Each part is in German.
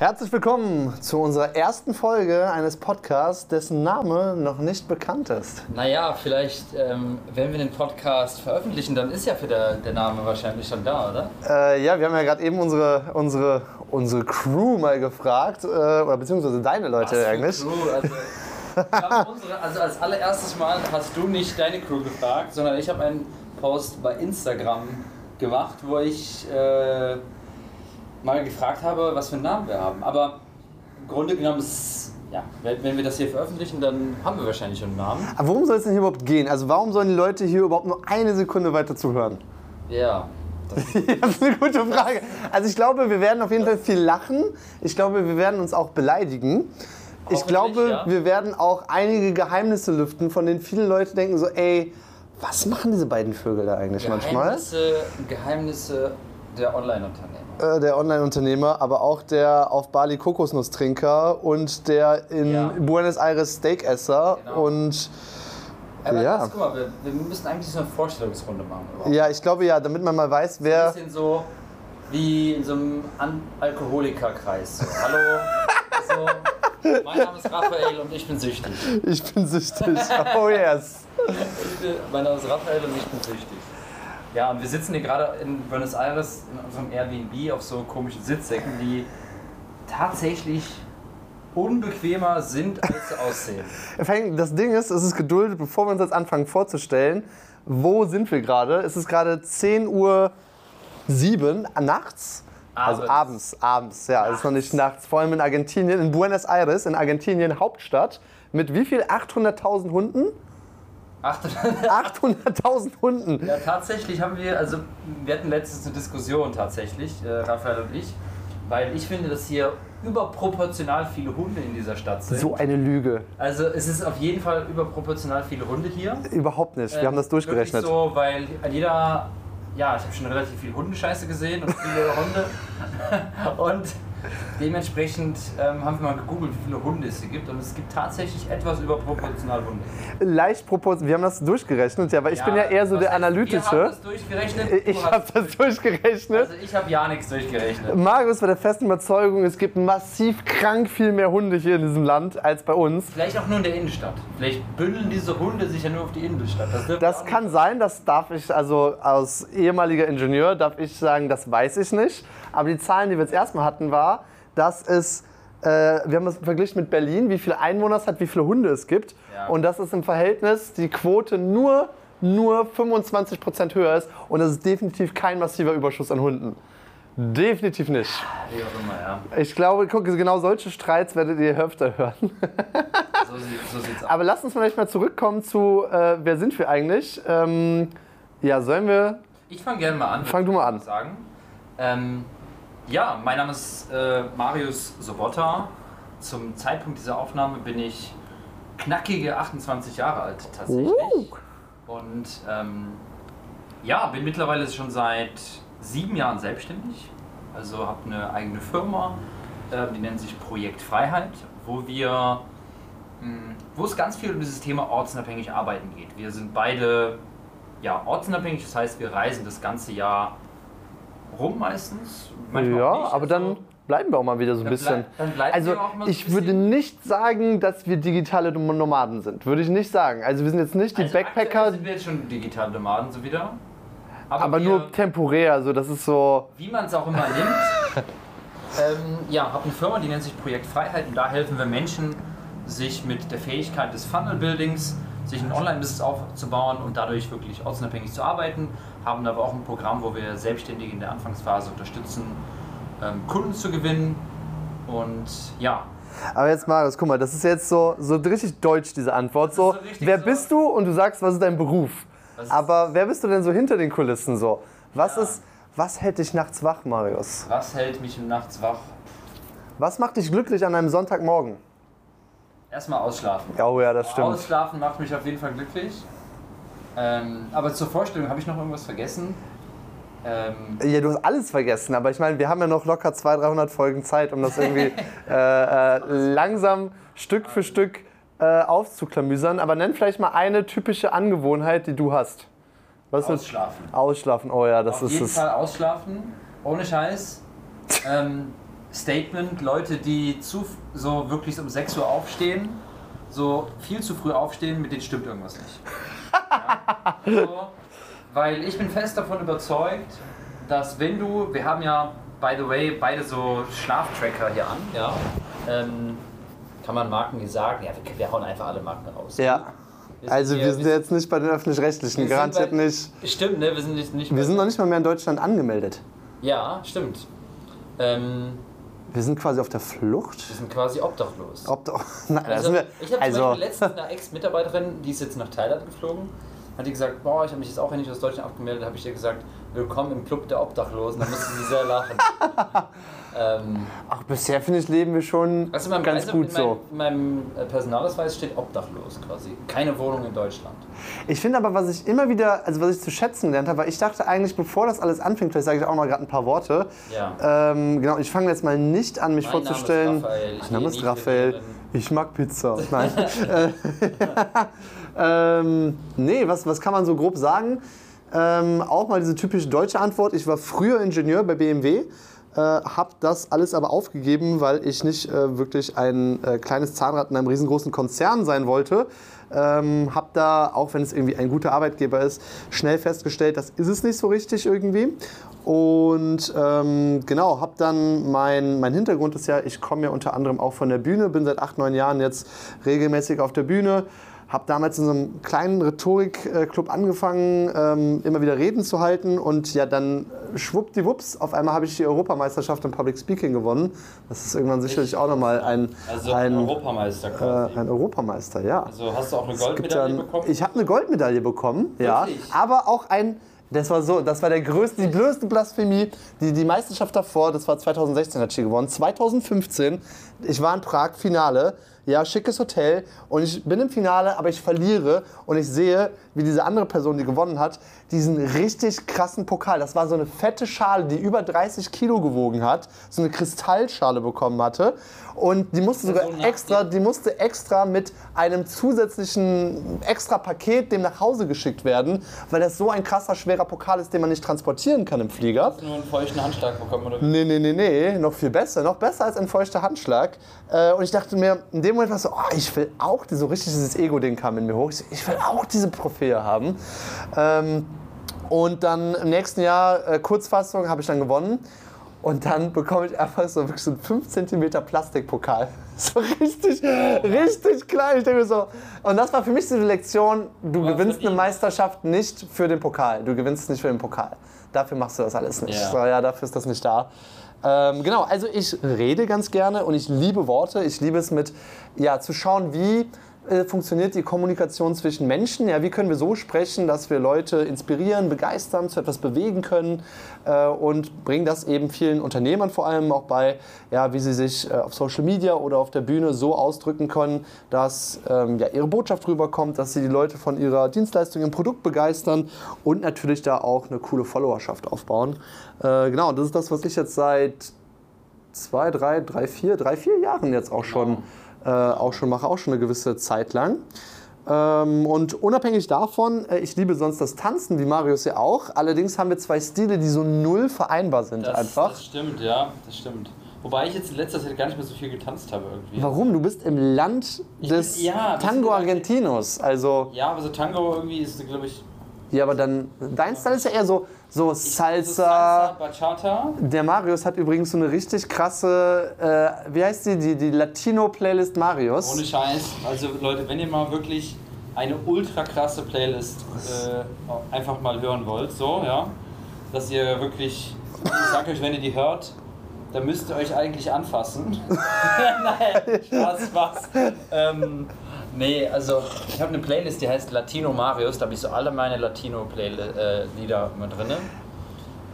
Herzlich willkommen zu unserer ersten Folge eines Podcasts, dessen Name noch nicht bekannt ist. Naja, vielleicht, ähm, wenn wir den Podcast veröffentlichen, dann ist ja für der, der Name wahrscheinlich schon da, oder? Äh, ja, wir haben ja gerade eben unsere, unsere, unsere Crew mal gefragt, äh, oder beziehungsweise deine Leute Was eigentlich. Crew? Also, glaub, unsere, also als allererstes Mal hast du nicht deine Crew gefragt, sondern ich habe einen Post bei Instagram gemacht, wo ich äh, mal gefragt habe, was für einen Namen wir haben. Aber im Grunde genommen ist, ja, wenn wir das hier veröffentlichen, dann haben wir wahrscheinlich schon einen Namen. Aber worum soll es denn hier überhaupt gehen? Also warum sollen die Leute hier überhaupt nur eine Sekunde weiter zuhören? Ja. Das, das ist eine gute Frage. Also ich glaube, wir werden auf jeden Fall viel lachen. Ich glaube, wir werden uns auch beleidigen. Ich glaube, ja. wir werden auch einige Geheimnisse lüften, von denen viele Leute denken so, ey, was machen diese beiden Vögel da eigentlich manchmal? Geheimnisse, Geheimnisse der Online-Unternehmer. Äh, Der Online-Unternehmer, aber auch der auf Bali Kokosnusstrinker und der in Ja. Buenos Aires Steakesser Genau. und Aber Ja. das, guck mal, wir, wir müssen eigentlich so eine Vorstellungsrunde machen. überhaupt. ja, ich glaube ja, damit man mal weiß, Ein wer bisschen so wie in so einem An Alkoholikerkreis. So, hallo, so, mein Name ist Raphael und ich bin süchtig. ich bin süchtig. Oh yes. Bin, mein Name ist Raphael und ich bin süchtig. Ja, und wir sitzen hier gerade in Buenos Aires in unserem Airbnb auf so komischen Sitzsäcken, die tatsächlich unbequemer sind, als sie aussehen. Vor allem, Das Ding ist, es ist geduldet, bevor wir uns jetzt anfangen vorzustellen, wo sind wir gerade? Es ist gerade 10 Uhr 7 nachts. Also Abends. abends, abends, ja, es ist noch nicht nachts. Vor allem in Argentinien, in Buenos Aires, in Argentinien Hauptstadt. Mit wie viel? 800.000 Hunden? 800 800.000 Hunden. Ja, tatsächlich haben wir, also wir hatten letztens eine Diskussion tatsächlich, äh, Raphael und ich, weil ich finde, dass hier überproportional viele Hunde in dieser Stadt sind. So eine Lüge. Also es ist auf jeden Fall überproportional viele Hunde hier. Überhaupt nicht. Wir Ähm, haben das durchgerechnet. So, weil jeder, ja, ich habe schon relativ viel Hundescheiße gesehen und viele Hunde. und dementsprechend ähm, haben wir mal gegoogelt, wie viele Hunde es hier gibt. Und es gibt tatsächlich etwas überproportional Hunde. Leicht proportional. Wir haben das durchgerechnet, ja, weil ich bin ja eher so der heißt, Wir haben Analytische. das durchgerechnet. du Ich habe das durchgerechnet. Also ich habe ja nichts durchgerechnet. Marius war der festen Überzeugung, es gibt massiv krank viel mehr Hunde hier in diesem Land als bei uns. Vielleicht auch nur in der Innenstadt. Vielleicht bündeln diese Hunde sich ja nur auf die Innenstadt. Das, Das kann sein, das darf ich, also als ehemaliger Ingenieur darf ich sagen, das weiß ich nicht. Aber die Zahlen, die wir jetzt erstmal hatten, war, dass es, äh, wir haben das verglichen mit Berlin, wie viele Einwohner es hat, wie viele Hunde es gibt. Ja. Und dass es im Verhältnis die Quote nur, nur 25% höher ist. Und das ist definitiv kein massiver Überschuss an Hunden. Definitiv nicht. Wie auch immer, ja. Ich glaube, guck, genau solche Streits werdet ihr öfter hören. So, sieht, so sieht's aus. Aber lasst uns vielleicht mal zurückkommen zu, äh, wer sind wir eigentlich? Ähm, ja, sollen wir. Ich fange gerne mal an. Fang du mal an. Sagen. Ähm, ja, mein Name ist äh, Marius Sobotta. Zum Zeitpunkt dieser Aufnahme bin ich knackige 28 Jahre alt tatsächlich. Uh. Und ähm, ja, bin mittlerweile schon seit sieben Jahren selbstständig. Also habe eine eigene Firma, äh, die nennt sich Projekt Freiheit, wo wir, mh, wo es ganz viel um dieses Thema ortsunabhängig arbeiten geht. Wir sind beide ja, ortsunabhängig, das heißt, wir reisen das ganze Jahr rum meistens. manchmal Ja, aber dann also- bleiben wir auch mal wieder so ein Dann bisschen. bleib- Also so ich würde nicht sagen, dass wir digitale Nomaden sind. Würde ich nicht sagen. Also wir sind jetzt nicht die also Backpacker, sind wir jetzt schon digitale Nomaden so wieder. aber wir- nur temporär. Also das ist so. wie man es auch immer nimmt. ähm, ja, habe eine Firma, die nennt sich Projekt Freiheit und da helfen wir Menschen, sich mit der Fähigkeit des Funnel-Buildings, sich ein Online-Business aufzubauen und dadurch wirklich ortsunabhängig zu arbeiten. Haben aber auch ein Programm, wo wir Selbstständige in der Anfangsphase unterstützen, ähm, Kunden zu gewinnen. Und ja, Aber jetzt Marius, guck mal, das ist jetzt so, so richtig deutsch, diese Antwort. So, so wer so- bist du? Und du sagst, was ist dein Beruf? Ist- Aber wer bist du denn so hinter den Kulissen so? Was Ja. ist, was hält dich nachts wach, Marius? was hält mich nachts wach? Was macht dich glücklich an einem Sonntagmorgen? Erstmal ausschlafen. Oh ja, das stimmt. Ausschlafen macht mich auf jeden Fall glücklich. Ähm, aber zur Vorstellung habe ich noch irgendwas vergessen. Ähm, Ja, du hast alles vergessen, aber ich meine, wir haben ja noch locker 200, 300 Folgen Zeit, um das irgendwie äh, äh, langsam Stück für Stück äh, aufzuklamüsern. Aber nenn vielleicht mal eine typische Angewohnheit, die du hast. Was ist ausschlafen. Ausschlafen, oh ja, das Auf ist jeden es. Fall ausschlafen, ohne Scheiß. ähm, Statement, Leute, die zu, so wirklich um 6 Uhr aufstehen, so viel zu früh aufstehen, mit denen stimmt irgendwas nicht. Ja? So, weil ich bin fest davon überzeugt, dass wenn du, wir haben ja, by the way, beide so Schlaftracker hier an, ja, ähm, kann man Marken, die sagen, ja, wir, wir hauen einfach alle Marken raus. Ja. Wir Also hier- wir sind jetzt nicht bei den Öffentlich-Rechtlichen, garantiert bei- nicht. Stimmt, ne? Wir sind nicht, nicht Wir sind noch nicht mal mehr in Deutschland angemeldet. Ja, stimmt. Ähm, Wir sind quasi auf der Flucht. wir sind quasi obdachlos. Ob da, nein, da Also, sind wir, ich habe also, letztens eine Ex-Mitarbeiterin, die ist jetzt nach Thailand geflogen, hat die gesagt, boah, ich habe mich jetzt auch endlich aus Deutschland abgemeldet, habe ich ihr gesagt, willkommen im Club der Obdachlosen, da musste sie sehr lachen. ähm, ach, bisher finde ich, leben wir schon also meinem, ganz Reise- gut in so. meinem, in meinem äh, Personalausweis steht obdachlos quasi. Keine Wohnung in Deutschland. Ich finde aber, was ich immer wieder, also was ich zu schätzen gelernt habe, weil ich dachte eigentlich, bevor das alles anfängt, vielleicht sage ich auch mal gerade ein paar Worte. Ja. Ähm, genau, ich fange jetzt mal nicht an, mich Mein vorzustellen. Ich mein Name ist Raphael. trainieren. Ich mag Pizza. Nein. Äh, ähm, nee, was, was kann man so grob sagen? Ähm, auch mal diese typische deutsche Antwort. Ich war früher Ingenieur bei BMW, äh, habe das alles aber aufgegeben, weil ich nicht äh, wirklich ein äh, kleines Zahnrad in einem riesengroßen Konzern sein wollte. Ähm, habe da, auch wenn es irgendwie ein guter Arbeitgeber ist, schnell festgestellt, das ist es nicht so richtig irgendwie. Und ähm, genau, habe dann mein, mein Hintergrund ist ja, ich komme ja unter anderem auch von der Bühne, bin seit acht, neun Jahren jetzt regelmäßig auf der Bühne. Habe damals in so einem kleinen Rhetorikclub angefangen, ähm, immer wieder Reden zu halten und ja dann schwuppdiwupps, auf einmal habe ich die Europameisterschaft im Public Speaking gewonnen. Das ist irgendwann sicherlich auch nochmal ein, Also ein, Europameister äh, quasi. ein Europameister, ja. also hast du auch eine Goldmedaille dann- bekommen? Ich habe eine Goldmedaille bekommen, ja. Wirklich? Aber auch ein, das war so, das war der größte, die größte Blasphemie. Die, die Meisterschaft davor, das war 2016 hat sie gewonnen. 2015, ich war in Prag, Finale. Ja, schickes Hotel und ich bin im Finale, aber ich verliere und ich sehe, wie diese andere Person, die gewonnen hat, diesen richtig krassen Pokal, das war so eine fette Schale, die über 30 Kilo gewogen hat, so eine Kristallschale bekommen hatte und die musste sogar extra, die musste extra mit einem zusätzlichen extra Paket dem nach Hause geschickt werden, weil das so ein krasser, schwerer Pokal ist, den man nicht transportieren kann im Flieger. Hast du nur einen feuchten Handschlag bekommen oder? Nee, nee, nee, nee, noch viel besser, noch besser als ein feuchter Handschlag. Äh, und ich dachte mir, in dem Moment war es so, oh, ich will auch, so richtig dieses Ego-Ding kam in mir hoch. Ich, so, ich will auch diese Trophäe haben. Ähm, und dann im nächsten Jahr, äh, Kurzfassung, habe ich dann gewonnen. Und dann bekomme ich einfach so wirklich so einen 5 cm Plastikpokal. So richtig, richtig klein. Ich denke mir so. Und das war für mich eine Lektion, du hast gewinnst eine. Meisterschaft nicht für den Pokal. Du gewinnst nicht für den Pokal. Dafür machst du das alles nicht. Ja. So, ja, dafür ist das nicht da. Ähm, genau, also ich rede ganz gerne und ich liebe Worte. Ich liebe es mit, ja, zu schauen, wie äh, funktioniert die Kommunikation zwischen Menschen. Ja, wie können wir so sprechen, dass wir Leute inspirieren, begeistern, zu etwas bewegen können äh, und bringen das eben vielen Unternehmern vor allem auch bei, ja, wie sie sich äh, auf Social Media oder auf der Bühne so ausdrücken können, dass ähm, ja, ihre Botschaft rüberkommt, dass sie die Leute von ihrer Dienstleistung im Produkt begeistern und natürlich da auch eine coole Followerschaft aufbauen. Äh, genau, das ist das, was ich jetzt seit zwei, drei, drei, vier, drei, vier Jahren jetzt auch schon, äh, auch schon mache, auch schon eine gewisse Zeit lang. Ähm, und unabhängig davon, äh, ich liebe sonst das Tanzen, wie Marius ja auch. Allerdings haben wir zwei Stile, die so null vereinbar sind Das, einfach. das stimmt, ja, das stimmt. Wobei ich jetzt in letzter Zeit gar nicht mehr so viel getanzt habe irgendwie. Warum? Du bist im Land des bin- ja, Tango Argentinos. Also, Ja, aber so Tango irgendwie ist, glaube ich, ja, aber dann, dein Style ist ja eher so, so Salsa. Bachata. Der Marius hat übrigens so eine richtig krasse, äh, wie heißt die, die, die Latino-Playlist Marius. Ohne Scheiß. Also Leute, wenn ihr mal wirklich eine ultra krasse Playlist äh, einfach mal hören wollt, so, ja, dass ihr wirklich, ich sag euch, wenn ihr die hört, dann müsst ihr euch eigentlich anfassen. Nein, Spaß, Spaß. Ähm, nee, also ich habe eine Playlist, die heißt Latino Marius, da habe ich so alle meine Latino-Lieder immer drin.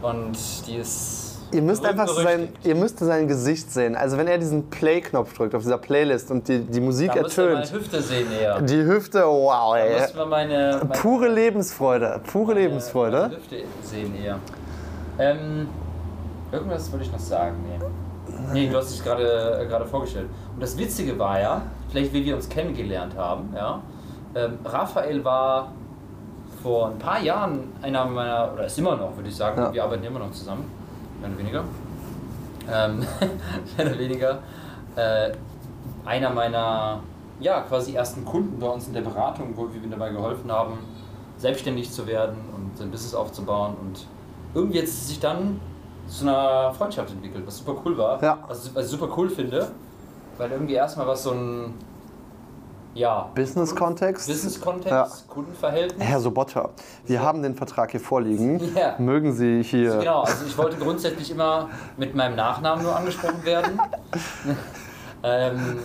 Und die ist. Ihr müsst einfach sein, ihr müsst sein Gesicht sehen. Also wenn er diesen Play-Knopf drückt auf dieser Playlist und die, die Musik Da müsst ihr meine ertönt, Hüfte sehen eher. die Hüfte, wow, Da ey. müssen wir meine, meine Pure Lebensfreude, pure meine Lebensfreude. Hüfte sehen eher. Ähm, irgendwas wollte ich noch sagen. Nee. Nee, du hast dich gerade äh, gerade vorgestellt. Und das Witzige war ja, vielleicht wie wir uns kennengelernt haben, ja. Ähm, Raphael war vor ein paar Jahren einer meiner, oder ist immer noch, würde ich sagen, Ja. wir arbeiten immer noch zusammen, mehr oder weniger. ähm, mehr oder weniger, äh, einer meiner ja, quasi ersten Kunden bei uns in der Beratung, wo wir ihm dabei geholfen haben, selbstständig zu werden und sein Business aufzubauen und irgendwie hat es sich dann zu einer Freundschaft entwickelt, was super cool war. Ja. Was, was ich super cool finde, weil irgendwie erstmal was so ein ja, Business-Kontext. Business-Kontext, Ja. Kundenverhältnis. Herr Sobotta, wir haben den Vertrag hier vorliegen. Ja. Mögen Sie hier. Genau, also ich wollte grundsätzlich immer mit meinem Nachnamen nur angesprochen werden. ähm,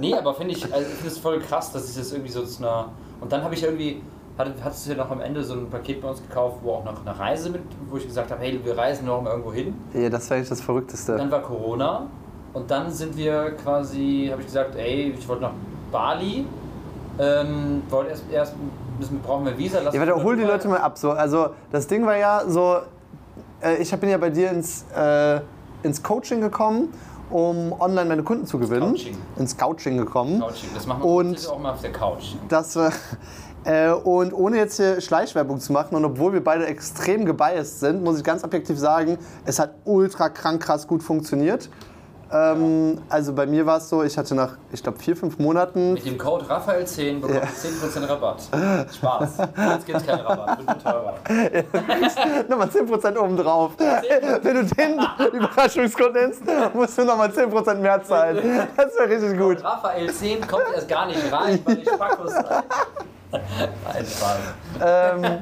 nee, aber finde ich, also ich finde es voll krass, dass ich das irgendwie so zu einer. Und dann habe ich irgendwie, hatte, hattest du ja noch am Ende so ein Paket bei uns gekauft, wo auch noch eine Reise mit, wo ich gesagt habe, hey, wir reisen noch mal irgendwo hin. Ja, das wäre eigentlich das Verrückteste. Dann war Corona und dann sind wir quasi, habe ich gesagt, ey, ich wollte nach Bali. Ähm, wollte erst, erst müssen, brauchen wir Visa. lass Ja, mal hol die. Leute mal ab. So, also das Ding war ja so, äh, ich bin ja bei dir ins, äh, ins Coaching gekommen, um online meine Kunden zu gewinnen. Couching. Ins Couching gekommen. Couching. Das machen wir Und- auch mal auf der Couch. Das, äh, und ohne jetzt hier Schleichwerbung zu machen und obwohl wir beide extrem gebiased sind, muss ich ganz objektiv sagen, es hat ultra krank krass gut funktioniert. Ähm, also bei mir war es so, ich hatte nach, ich glaube, vier, fünf Monaten Mit dem Code Raphael10 bekommt ihr 10% Rabatt. Spaß. Jetzt gibt's keinen Rabatt. Wird teurer. nochmal 10% obendrauf. Wenn du den Überraschungscode nennst, musst du nochmal 10% mehr zahlen. Das wäre richtig gut. Raphael10 kommt erst gar nicht rein, weil ich Spackos seid. Nein, Spaß. Ähm,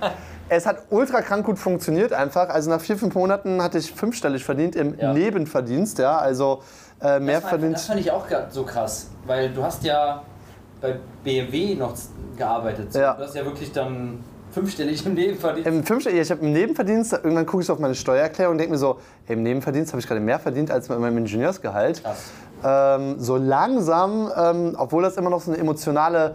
es hat ultra krank gut funktioniert einfach. Also nach vier, fünf Monaten hatte ich fünfstellig verdient im Ja. Nebenverdienst. Ja, also äh, mehr Das, war, verdient. das fand ich auch so krass, weil du hast ja bei BMW noch gearbeitet. Ja. Du hast ja wirklich dann fünfstellig im Leben verdient. Im Fünfstellig, ich habe im Nebenverdienst, irgendwann gucke ich auf meine Steuererklärung und denke mir so, ey, im Nebenverdienst habe ich gerade mehr verdient als mit meinem Ingenieursgehalt. Ähm, so langsam, ähm, obwohl das immer noch so eine emotionale,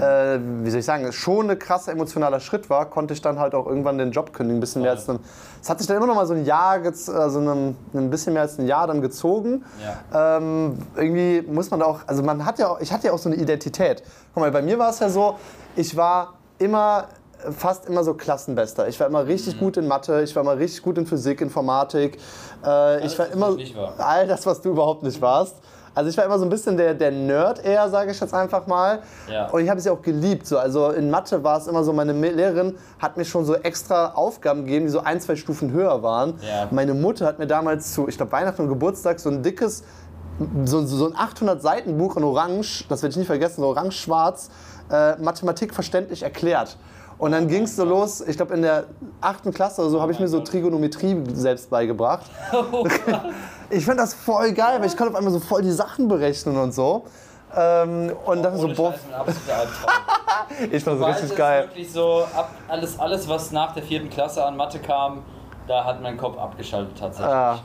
äh, wie soll ich sagen, schon ein krasser emotionaler Schritt war, konnte ich dann halt auch irgendwann den Job kündigen. Ein bisschen mehr als ein, es hat sich dann immer noch mal so ein Jahr, also ein, ein bisschen mehr als ein Jahr dann gezogen. Ja. Ähm, irgendwie muss man da auch, also man hat ja auch, ich hatte ja auch so eine Identität. Guck mal, bei mir war es ja so, ich war immer fast immer so Klassenbester. Ich war immer richtig gut in Mathe, ich war immer richtig gut in Physik, Informatik. Äh, ich war immer all das, was du überhaupt nicht warst. Also ich war immer so ein bisschen der, der Nerd eher, sage ich jetzt einfach mal. Ja. Und ich habe es ja auch geliebt. So. Also in Mathe war es immer so, meine Lehrerin hat mir schon so extra Aufgaben gegeben, die so ein, zwei Stufen höher waren. Ja. Meine Mutter hat mir damals zu, ich glaube Weihnachten und Geburtstag, so ein dickes, so, so ein 800 Seiten Buch in Orange, das werde ich nie vergessen, so orange-schwarz, äh, Mathematik verständlich erklärt. Und dann ging es so los, ich glaube in der achten Klasse oder so habe ich mir so Trigonometrie selbst beigebracht. Ich fand das voll geil, weil ich konnte auf einmal so voll die Sachen berechnen und so. Ähm, und dachte so, boah, ich fand das richtig geil. wirklich so, ab, alles, alles, was nach der vierten Klasse an Mathe kam, da hat mein Kopf abgeschaltet tatsächlich. Ja.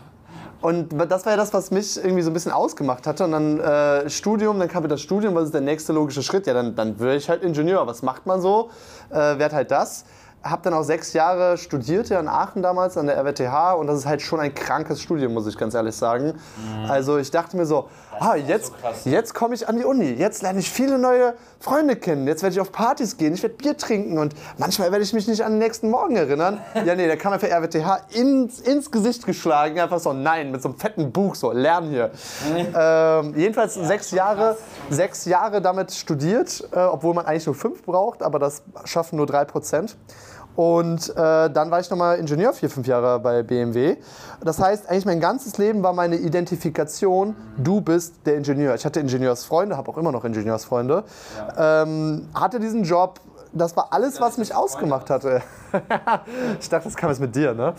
Und das war ja das, was mich irgendwie so ein bisschen ausgemacht hatte. Und dann äh, Studium, dann kam das Studium, was ist der nächste logische Schritt? Ja, dann, dann würde ich halt Ingenieur. Was macht man so? Äh, werd halt das. Hab dann auch sechs Jahre studiert ja in Aachen damals an der RWTH und das ist halt schon ein krankes Studium, muss ich ganz ehrlich sagen. Also ich dachte mir so, ah, jetzt, so jetzt komme ich an die Uni, jetzt lerne ich viele neue Freunde kennen, jetzt werde ich auf Partys gehen, ich werde Bier trinken. Und manchmal werde ich mich nicht an den nächsten Morgen erinnern. Ja, nee, da kam einfach RWTH ins, ins Gesicht geschlagen, einfach so, nein, mit so einem fetten Buch, so, lern hier. ähm, jedenfalls sechs Jahre, sechs Jahre damit studiert, äh, obwohl man eigentlich nur fünf braucht, aber das schaffen nur drei Prozent. Und äh, dann war ich nochmal Ingenieur vier, fünf Jahre bei BMW. Das heißt, eigentlich mein ganzes Leben war meine Identifikation, du bist der Ingenieur. Ich hatte Ingenieursfreunde, habe auch immer noch Ingenieursfreunde. Ähm, hatte diesen Job, das war alles, was mich ausgemacht hatte. ich dachte, das kam jetzt mit dir, ne?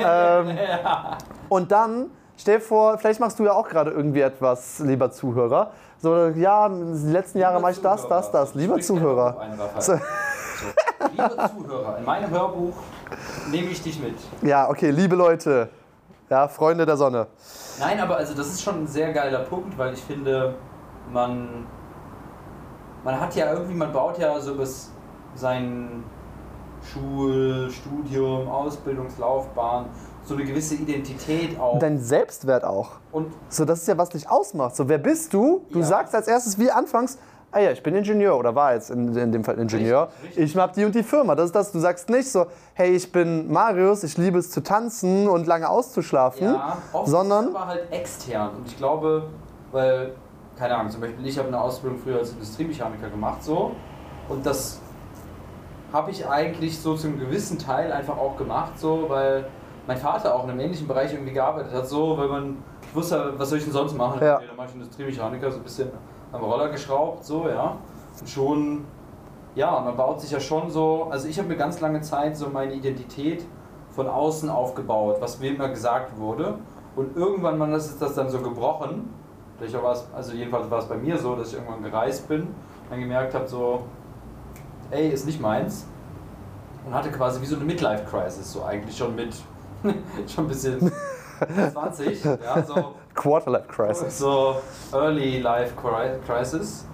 ähm, und dann, stell dir vor, vielleicht machst du ja auch gerade irgendwie etwas, lieber Zuhörer. So, ja, die letzten Jahre mache ich das, das, das. Lieber Zuhörer. Hörbuch ein, Raphael. So. Liebe Zuhörer, in meinem Hörbuch nehme ich dich mit. Ja, okay, liebe Leute, ja, Freunde der Sonne. Nein, aber also das ist schon ein sehr geiler Punkt, weil ich finde, man, man hat ja irgendwie, man baut ja so bis sein Schul, Studium, Ausbildungslaufbahn so eine gewisse Identität auf. Dein Selbstwert auch. Und So, das ist ja, was dich ausmacht. So, wer bist du? Du Ja. sagst als erstes wie anfangs, ah ja, ich bin Ingenieur oder war jetzt in, in dem Fall Ingenieur. Richtig, richtig. Ich habe die und die Firma. Das ist das. Du sagst nicht so, hey, ich bin Marius, ich liebe es zu tanzen und lange auszuschlafen, Ja, oft sondern aber halt extern. Und ich glaube, weil, keine Ahnung, zum Beispiel ich habe eine Ausbildung früher als Industriemechaniker gemacht, so. Und das habe ich eigentlich so zum gewissen Teil einfach auch gemacht, so, weil mein Vater auch in einem ähnlichen Bereich irgendwie gearbeitet hat, so, weil man, ich wusste, was soll ich denn sonst machen? Ja. Okay, dann mache ich Industriemechaniker, so ein bisschen am Roller geschraubt, so, ja. Und schon, ja, man baut sich ja schon so, also ich habe mir ganz lange Zeit so meine Identität von außen aufgebaut, was mir immer gesagt wurde. Und irgendwann mal ist das dann so gebrochen. Vielleicht auch war's, also jedenfalls war es bei mir so, dass ich irgendwann gereist bin, dann gemerkt habe, so, ey, ist nicht meins. Und hatte quasi wie so eine Midlife-Crisis, so eigentlich schon mit, schon ein bisschen 20, ja, so Quarterlife Crisis. so Early Life Cri- Crisis.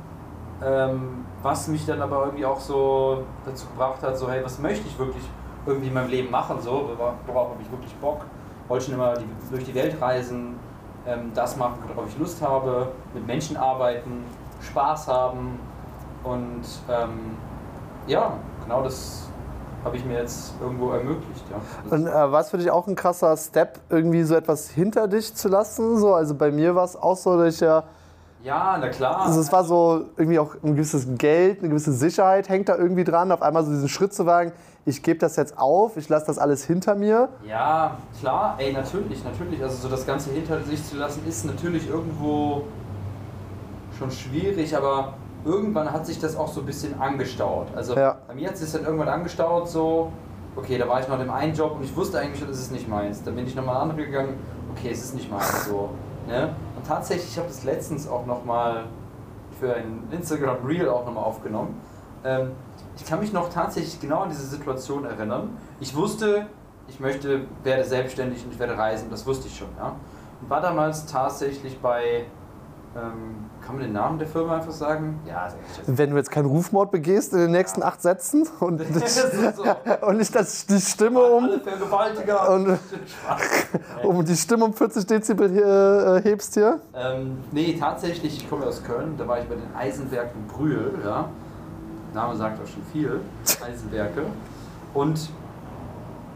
Ähm, was mich dann aber irgendwie auch so dazu gebracht hat, so hey, was möchte ich wirklich irgendwie in meinem Leben machen, so, wora- worauf habe ich wirklich Bock? Wollte schon immer die, durch die Welt reisen, ähm, das machen, worauf ich Lust habe, mit Menschen arbeiten, Spaß haben und ähm, ja, genau das habe ich mir jetzt irgendwo ermöglicht. Ja. Und äh, war es für dich auch ein krasser Step, irgendwie so etwas hinter dich zu lassen? So, also bei mir war es auch so, dass ich ja, ja, na klar. also es war so irgendwie auch ein gewisses Geld, eine gewisse Sicherheit hängt da irgendwie dran, auf einmal so diesen Schritt zu wagen, ich gebe das jetzt auf, ich lasse das alles hinter mir. Ja, klar, ey, natürlich, natürlich. Also so das Ganze hinter sich zu lassen, ist natürlich irgendwo schon schwierig, aber irgendwann hat sich das auch so ein bisschen angestaut. Also Ja. bei mir hat sich das dann irgendwann angestaut, so, okay, da war ich noch in dem einen Job und ich wusste eigentlich schon, das ist nicht meins. Dann bin ich nochmal andere gegangen, okay, es ist nicht meins, so. Ne? Und tatsächlich, ich habe das letztens auch nochmal für ein Instagram Reel auch nochmal aufgenommen. Ähm, ich kann mich noch tatsächlich genau an diese Situation erinnern. Ich wusste, ich möchte, werde selbstständig und ich werde reisen, das wusste ich schon. Ja? Und war damals tatsächlich bei, ähm, kann man den Namen der Firma einfach sagen? Ja. Wenn du jetzt keinen Rufmord begehst in den nächsten acht Sätzen und, so. und nicht das, die Stimme um, und um die Stimme um 40 Dezibel hier, äh, hebst hier. Ähm, nee, tatsächlich, ich komme aus Köln, da war ich bei den Eisenwerken Brühl, ja. Name sagt auch schon viel, Eisenwerke. Und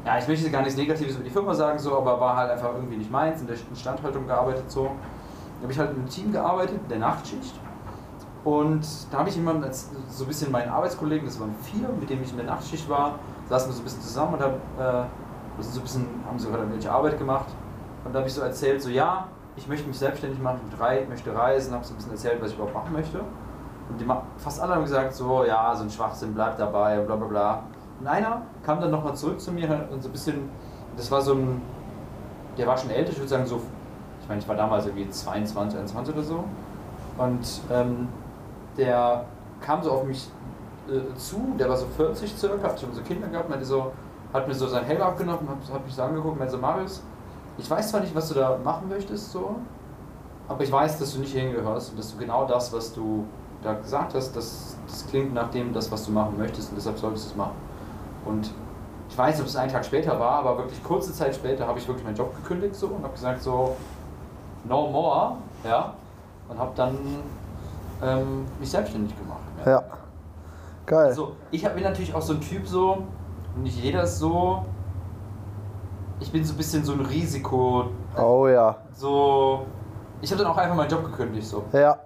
ja, ich möchte gar nichts Negatives über die Firma sagen, so, aber war halt einfach irgendwie nicht meins, in der Instandhaltung gearbeitet so. Da habe ich halt in einem Team gearbeitet, der Nachtschicht. Und da habe ich als, so ein bisschen meinen Arbeitskollegen, das waren vier, mit denen ich in der Nachtschicht war, saßen wir so ein bisschen zusammen und hab, äh, so ein bisschen, haben so irgendwelche Arbeit gemacht. Und da habe ich so erzählt, so ja, ich möchte mich selbstständig machen, ich möchte reisen, habe so ein bisschen erzählt, was ich überhaupt machen möchte. Und die, fast alle haben gesagt, so ja, so ein Schwachsinn, bleib dabei, bla bla bla. Und einer kam dann nochmal zurück zu mir und so ein bisschen, das war so ein, der war schon älter, ich würde sagen so, ich meine, ich war damals irgendwie 22, 21 oder so. Und ähm, der kam so auf mich äh, zu, der war so 40 circa, hat schon so Kinder gehabt, meinte so, hat mir so sein Helm abgenommen, hat, hat mich so angeguckt, meinte so, Marius, ich weiß zwar nicht, was du da machen möchtest, so, aber ich weiß, dass du nicht hingehörst und dass du genau das, was du da gesagt hast, das, das klingt nach dem, das, was du machen möchtest und deshalb solltest du es machen. Und ich weiß ob es einen Tag später war, aber wirklich kurze Zeit später habe ich wirklich meinen Job gekündigt so und habe gesagt so, no more, ja, und habe dann ähm, mich selbstständig gemacht. Ja. Geil. Also, ich hab- bin natürlich auch so ein Typ so, und nicht jeder ist so. Ich bin so ein bisschen so ein Risiko. Oh ja. So. Ich habe dann auch einfach meinen Job gekündigt, so. Ja.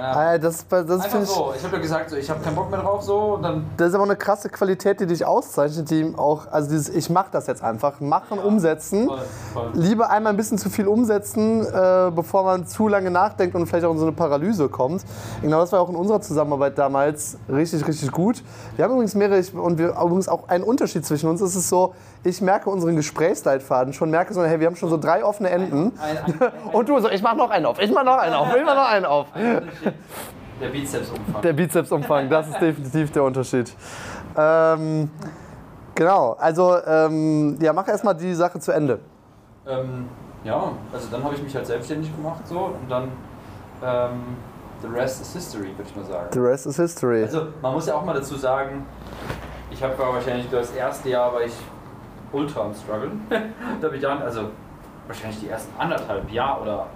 Keine. Äh, Das, das Einfach ich. so. Ich habe ja gesagt, so, ich habe keinen Bock mehr drauf, so. Und dann. Das ist aber eine krasse Qualität, die dich auszeichnet, die auch, also dieses, ich mache das jetzt einfach, machen, Ja. umsetzen. Voll, voll. Lieber einmal ein bisschen zu viel umsetzen, äh, bevor man zu lange nachdenkt und vielleicht auch in so eine Paralyse kommt. Genau das war auch in unserer Zusammenarbeit damals richtig, richtig gut. Wir haben übrigens mehrere, ich- und wir übrigens auch einen Unterschied zwischen uns. Es ist so, ich merke unseren Gesprächsleitfaden schon, merke so, hey, wir haben schon so drei offene Enden. Ein, ein, ein, Und du so, ich mach noch einen auf, ich mach noch einen auf, ich mach noch einen auf. Der Bizepsumfang. Der Bizepsumfang, das ist definitiv der Unterschied. Ähm, genau, also ähm, ja, mach erstmal die Sache zu Ende. Ähm, ja, also dann habe ich mich halt selbstständig gemacht, so. Und dann. Ähm, the rest is history, würde ich mal sagen. The rest is history. Also man muss ja auch mal dazu sagen, ich habe wahrscheinlich das erste Jahr war ich ultra am struggle. da habe ich dann, also wahrscheinlich die ersten anderthalb Jahre oder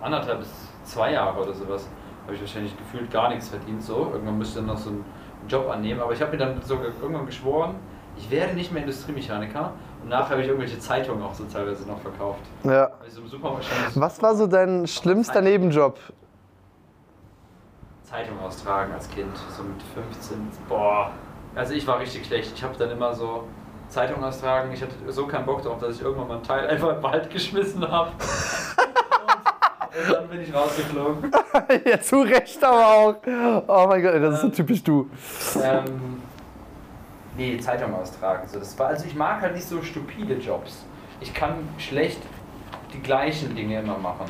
anderthalb bis zwei Jahre oder sowas, habe ich wahrscheinlich gefühlt gar nichts verdient so. Irgendwann müsste ich dann noch so einen Job annehmen. Aber ich habe mir dann sogar irgendwann geschworen, ich werde nicht mehr Industriemechaniker. Und nachher habe ich irgendwelche Zeitungen auch so teilweise noch verkauft. Ja. Also Was war so dein schlimmster Nebenjob? Zeitung austragen als Kind, so mit 15. Boah, also ich war richtig schlecht. Ich habe dann immer so Zeitung austragen. Ich hatte so keinen Bock darauf, dass ich irgendwann mal einen Teil einfach im Wald geschmissen habe. Und, dann bin ich rausgeflogen. ja, zu Recht aber auch. Oh mein Gott, das ist so typisch du. Ähm, nee, Zeitung austragen. So, das war, also ich mag halt nicht so stupide Jobs. Ich kann schlecht die gleichen Dinge immer machen.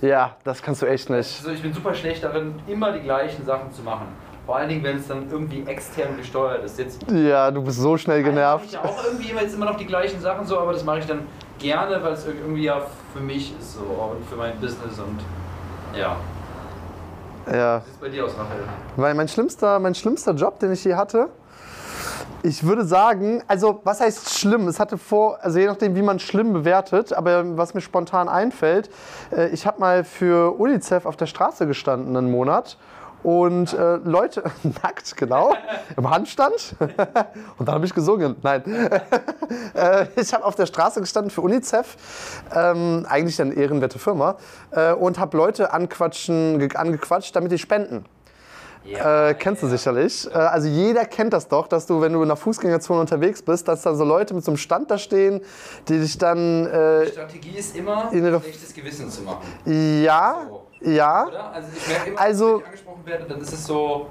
Ja, das kannst du echt nicht. Also ich bin super schlecht darin, immer die gleichen Sachen zu machen. Vor allen Dingen, wenn es dann irgendwie extern gesteuert ist. Jetzt Ja, du bist so schnell ich genervt. ja auch irgendwie immer, jetzt immer noch die gleichen Sachen so, aber das mache ich dann gerne, weil es irgendwie ja für mich ist so und für mein Business und ja. Ja. Wie sieht es bei dir aus, Raphael? Weil mein schlimmster, mein schlimmster Job, den ich je hatte, ich würde sagen, also was heißt schlimm? Es hatte vor, also je nachdem, wie man schlimm bewertet, aber was mir spontan einfällt, äh, ich habe mal für UNICEF auf der Straße gestanden einen Monat. Und äh, Leute, nackt, genau, im Handstand. Und dann habe ich gesungen. Nein. äh, ich habe auf der Straße gestanden für UNICEF, ähm, eigentlich eine ehrenwerte Firma, äh, und habe Leute anquatschen, ge- angequatscht, damit die spenden. Äh, kennst du sicherlich. Äh, also jeder kennt das doch, dass du, wenn du in einer Fußgängerzone unterwegs bist, dass da so Leute mit so einem Stand da stehen, die dich dann, äh, Die Strategie ist immer, Innere- schlechtes Gewissen zu machen. ja, So. Ja, Oder? Also ich merke immer, Also- wenn ich angesprochen werde, dann ist es so,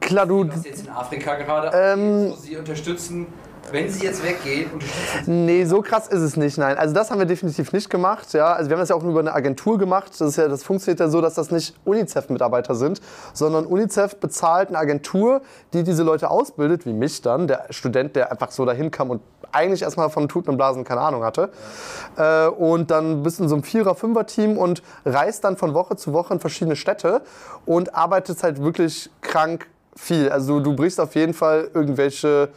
klar, du, was jetzt in Afrika gerade Ähm, so sie unterstützen, wenn sie jetzt weggehen, unterstützen sie. Nee, so krass ist es nicht, nein. Also das haben wir definitiv nicht gemacht. Ja. Also wir haben das ja auch nur über eine Agentur gemacht. Das, ist ja, das funktioniert ja so, dass das nicht UNICEF-Mitarbeiter sind, sondern UNICEF bezahlt eine Agentur, die diese Leute ausbildet, wie mich dann, der Student, der einfach so dahin kam und eigentlich erstmal von Tuten und Blasen keine Ahnung hatte. Äh, und dann bist du in so einem Vierer-, Fünfer-Team und reist dann von Woche zu Woche in verschiedene Städte und arbeitest halt wirklich krank viel. Also du brichst auf jeden Fall irgendwelche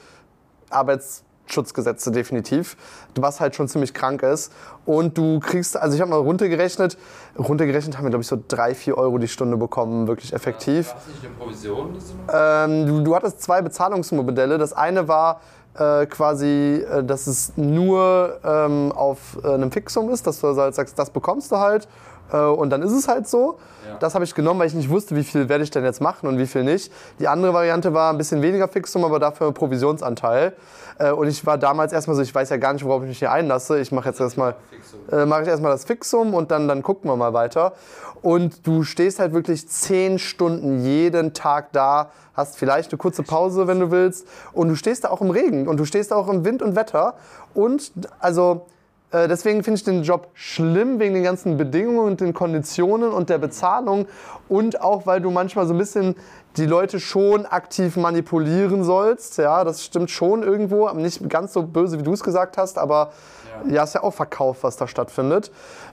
Arbeitsschutzgesetze definitiv, was halt schon ziemlich krank ist. Und du kriegst, also ich habe mal runtergerechnet, runtergerechnet haben wir glaube ich so drei, vier Euro die Stunde bekommen, wirklich effektiv. Hast du nicht eine Provision? Ähm, du, du hattest zwei Bezahlungsmodelle. Das eine war äh, quasi, äh, dass es nur ähm, auf äh, einem Fixum ist, dass du halt sagst, das bekommst du halt. Äh, und dann ist es halt so. Ja. Das habe ich genommen, weil ich nicht wusste, wie viel werde ich denn jetzt machen und wie viel nicht. Die andere Variante war ein bisschen weniger Fixum, aber dafür Provisionsanteil. Äh, und ich war damals erstmal so, ich weiß ja gar nicht, worauf ich mich hier einlasse. Ich mache jetzt erstmal äh, mache ich das Fixum und dann, dann gucken wir mal weiter. Und du stehst halt wirklich zehn Stunden jeden Tag da, hast vielleicht eine kurze Pause, wenn du willst. Und du stehst da auch im Regen und du stehst da auch im Wind und Wetter. Und also äh, deswegen finde ich den Job schlimm wegen den ganzen Bedingungen und den Konditionen und der Bezahlung. Und auch, weil du manchmal so ein bisschen die Leute schon aktiv manipulieren sollst. Ja, das stimmt schon irgendwo. Nicht ganz so böse, wie du es gesagt hast, aber Ja. ja, ist ja auch Verkauf, was da stattfindet.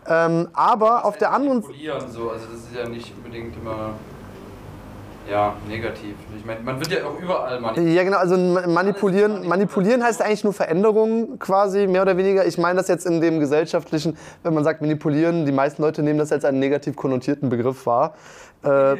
Ähm, aber auf der anderen Manipulieren so, also das ist ja nicht unbedingt immer ja, negativ. Ich meine, man wird ja auch überall manipuliert. Ja, genau, also ma- manipulieren, manipulieren heißt eigentlich nur Veränderung quasi, mehr oder weniger. Ich meine das jetzt in dem gesellschaftlichen, wenn man sagt manipulieren, die meisten Leute nehmen das als einen negativ konnotierten Begriff wahr. Äh,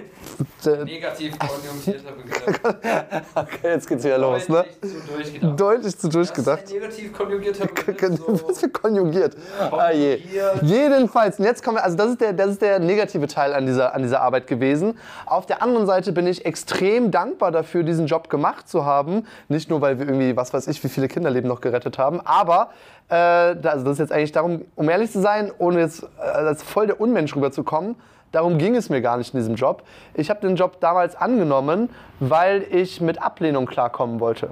Negativ konjugierter Begriff. okay, jetzt geht's wieder los, ne? Deutlich zu durchgedacht. Deutlich zu Das durchgedacht. ist ein negativ konjugierter Begriff. So. Was für konjugiert? Ah, je. Jedenfalls, und jetzt kommen wir, also das ist, der, das ist der negative Teil an dieser, an dieser Arbeit gewesen. Auf der anderen Seite bin ich extrem dankbar dafür, diesen Job gemacht zu haben. Nicht nur, weil wir irgendwie, was weiß ich, wie viele Kinderleben noch gerettet haben, aber äh, also das ist jetzt eigentlich darum, um ehrlich zu sein, ohne jetzt äh, als voll der Unmensch rüberzukommen, Darum ging es mir gar nicht in diesem Job. Ich habe den Job damals angenommen, weil ich mit Ablehnung klarkommen wollte.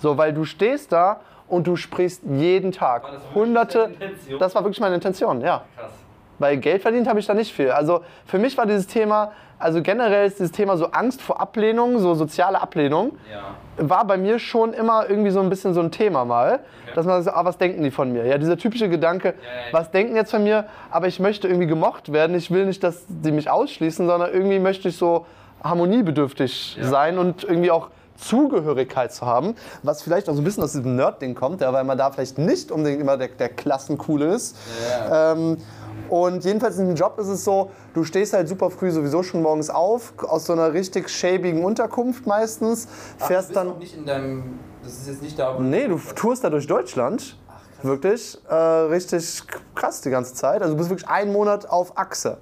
So, weil du stehst da und du sprichst jeden Tag War das hunderte. Das war wirklich meine Intention, ja. Krass. Weil Geld verdient habe ich da nicht viel. Also für mich war dieses Thema, also generell ist dieses Thema so Angst vor Ablehnung, so soziale Ablehnung, Ja. War bei mir schon immer irgendwie so ein bisschen so ein Thema mal. Dass man sagt, ah, was denken die von mir? Ja, dieser typische Gedanke, ja, ja. was denken jetzt von mir? Aber ich möchte irgendwie gemocht werden. Ich will nicht, dass die mich ausschließen, sondern irgendwie möchte ich so harmoniebedürftig Ja. sein und irgendwie auch Zugehörigkeit zu haben, was vielleicht auch so ein bisschen aus diesem Nerd-Ding kommt, ja, weil man da vielleicht nicht unbedingt immer der, der Klassencoole ist. Ja. Ähm, Und jedenfalls in dem Job ist es so, du stehst halt super früh sowieso schon morgens auf, aus so einer richtig schäbigen Unterkunft meistens, Ach, fährst du bist dann... auch nicht in deinem. Das ist jetzt nicht da, Nee, du tourst da durch Deutschland. Wirklich äh, richtig krass die ganze Zeit. Also du bist wirklich einen Monat auf Achse.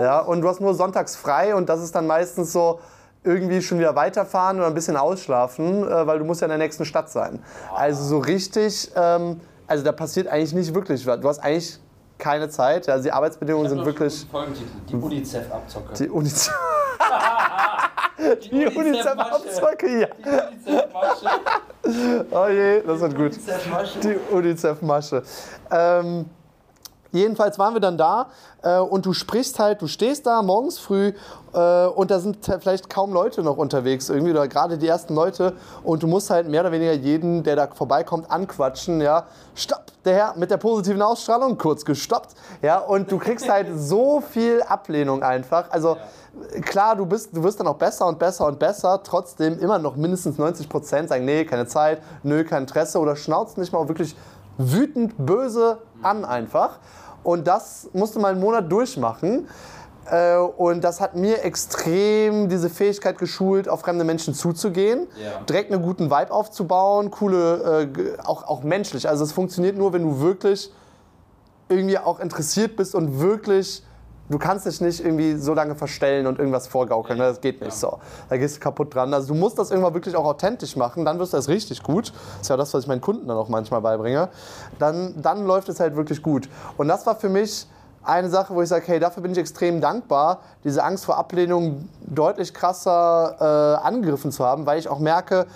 Ja, und du hast nur sonntags frei und das ist dann meistens so irgendwie schon wieder weiterfahren oder ein bisschen ausschlafen, äh, weil du musst ja in der nächsten Stadt sein. Also so richtig, ähm, also da passiert eigentlich nicht wirklich was. Du hast eigentlich keine Zeit. Also die Arbeitsbedingungen sind wirklich. Die UNICEF-Abzocke. die UNICEF. Die UNICEF-Abzocke, ja. Die UNICEF-Masche. Oh je, das wird gut. Die UNICEF-Masche. Ähm, jedenfalls waren wir dann da äh, und du sprichst halt, du stehst da morgens früh äh, und da sind vielleicht kaum Leute noch unterwegs irgendwie oder gerade die ersten Leute und du musst halt mehr oder weniger jeden, der da vorbeikommt, anquatschen, ja. Stopp, der Herr mit der positiven Ausstrahlung, kurz gestoppt, ja. Und du kriegst halt so viel Ablehnung einfach. Also klar, du, bist, du wirst dann auch besser und besser und besser, trotzdem immer noch mindestens 90 Prozent sagen, nee, keine Zeit, nö, kein Interesse oder schnauzen nicht mal wirklich wütend, böse an einfach. Und das musste mal einen Monat durchmachen. Äh, Und das hat mir extrem diese Fähigkeit geschult, auf fremde Menschen zuzugehen, Ja. direkt einen guten Vibe aufzubauen, coole, äh, auch, auch menschlich. Also es funktioniert nur, wenn du wirklich irgendwie auch interessiert bist und wirklich, du kannst dich nicht irgendwie so lange verstellen und irgendwas vorgaukeln. ne? Das geht nicht so. Da gehst du kaputt dran. Also du musst das irgendwann wirklich auch authentisch machen, dann wirst du das richtig gut. Das ist ja das, was ich meinen Kunden dann auch manchmal beibringe. Dann, dann läuft es halt wirklich gut. Und das war für mich eine Sache, wo ich sage, hey, dafür bin ich extrem dankbar, diese Angst vor Ablehnung deutlich krasser äh, angegriffen zu haben, weil ich auch merke,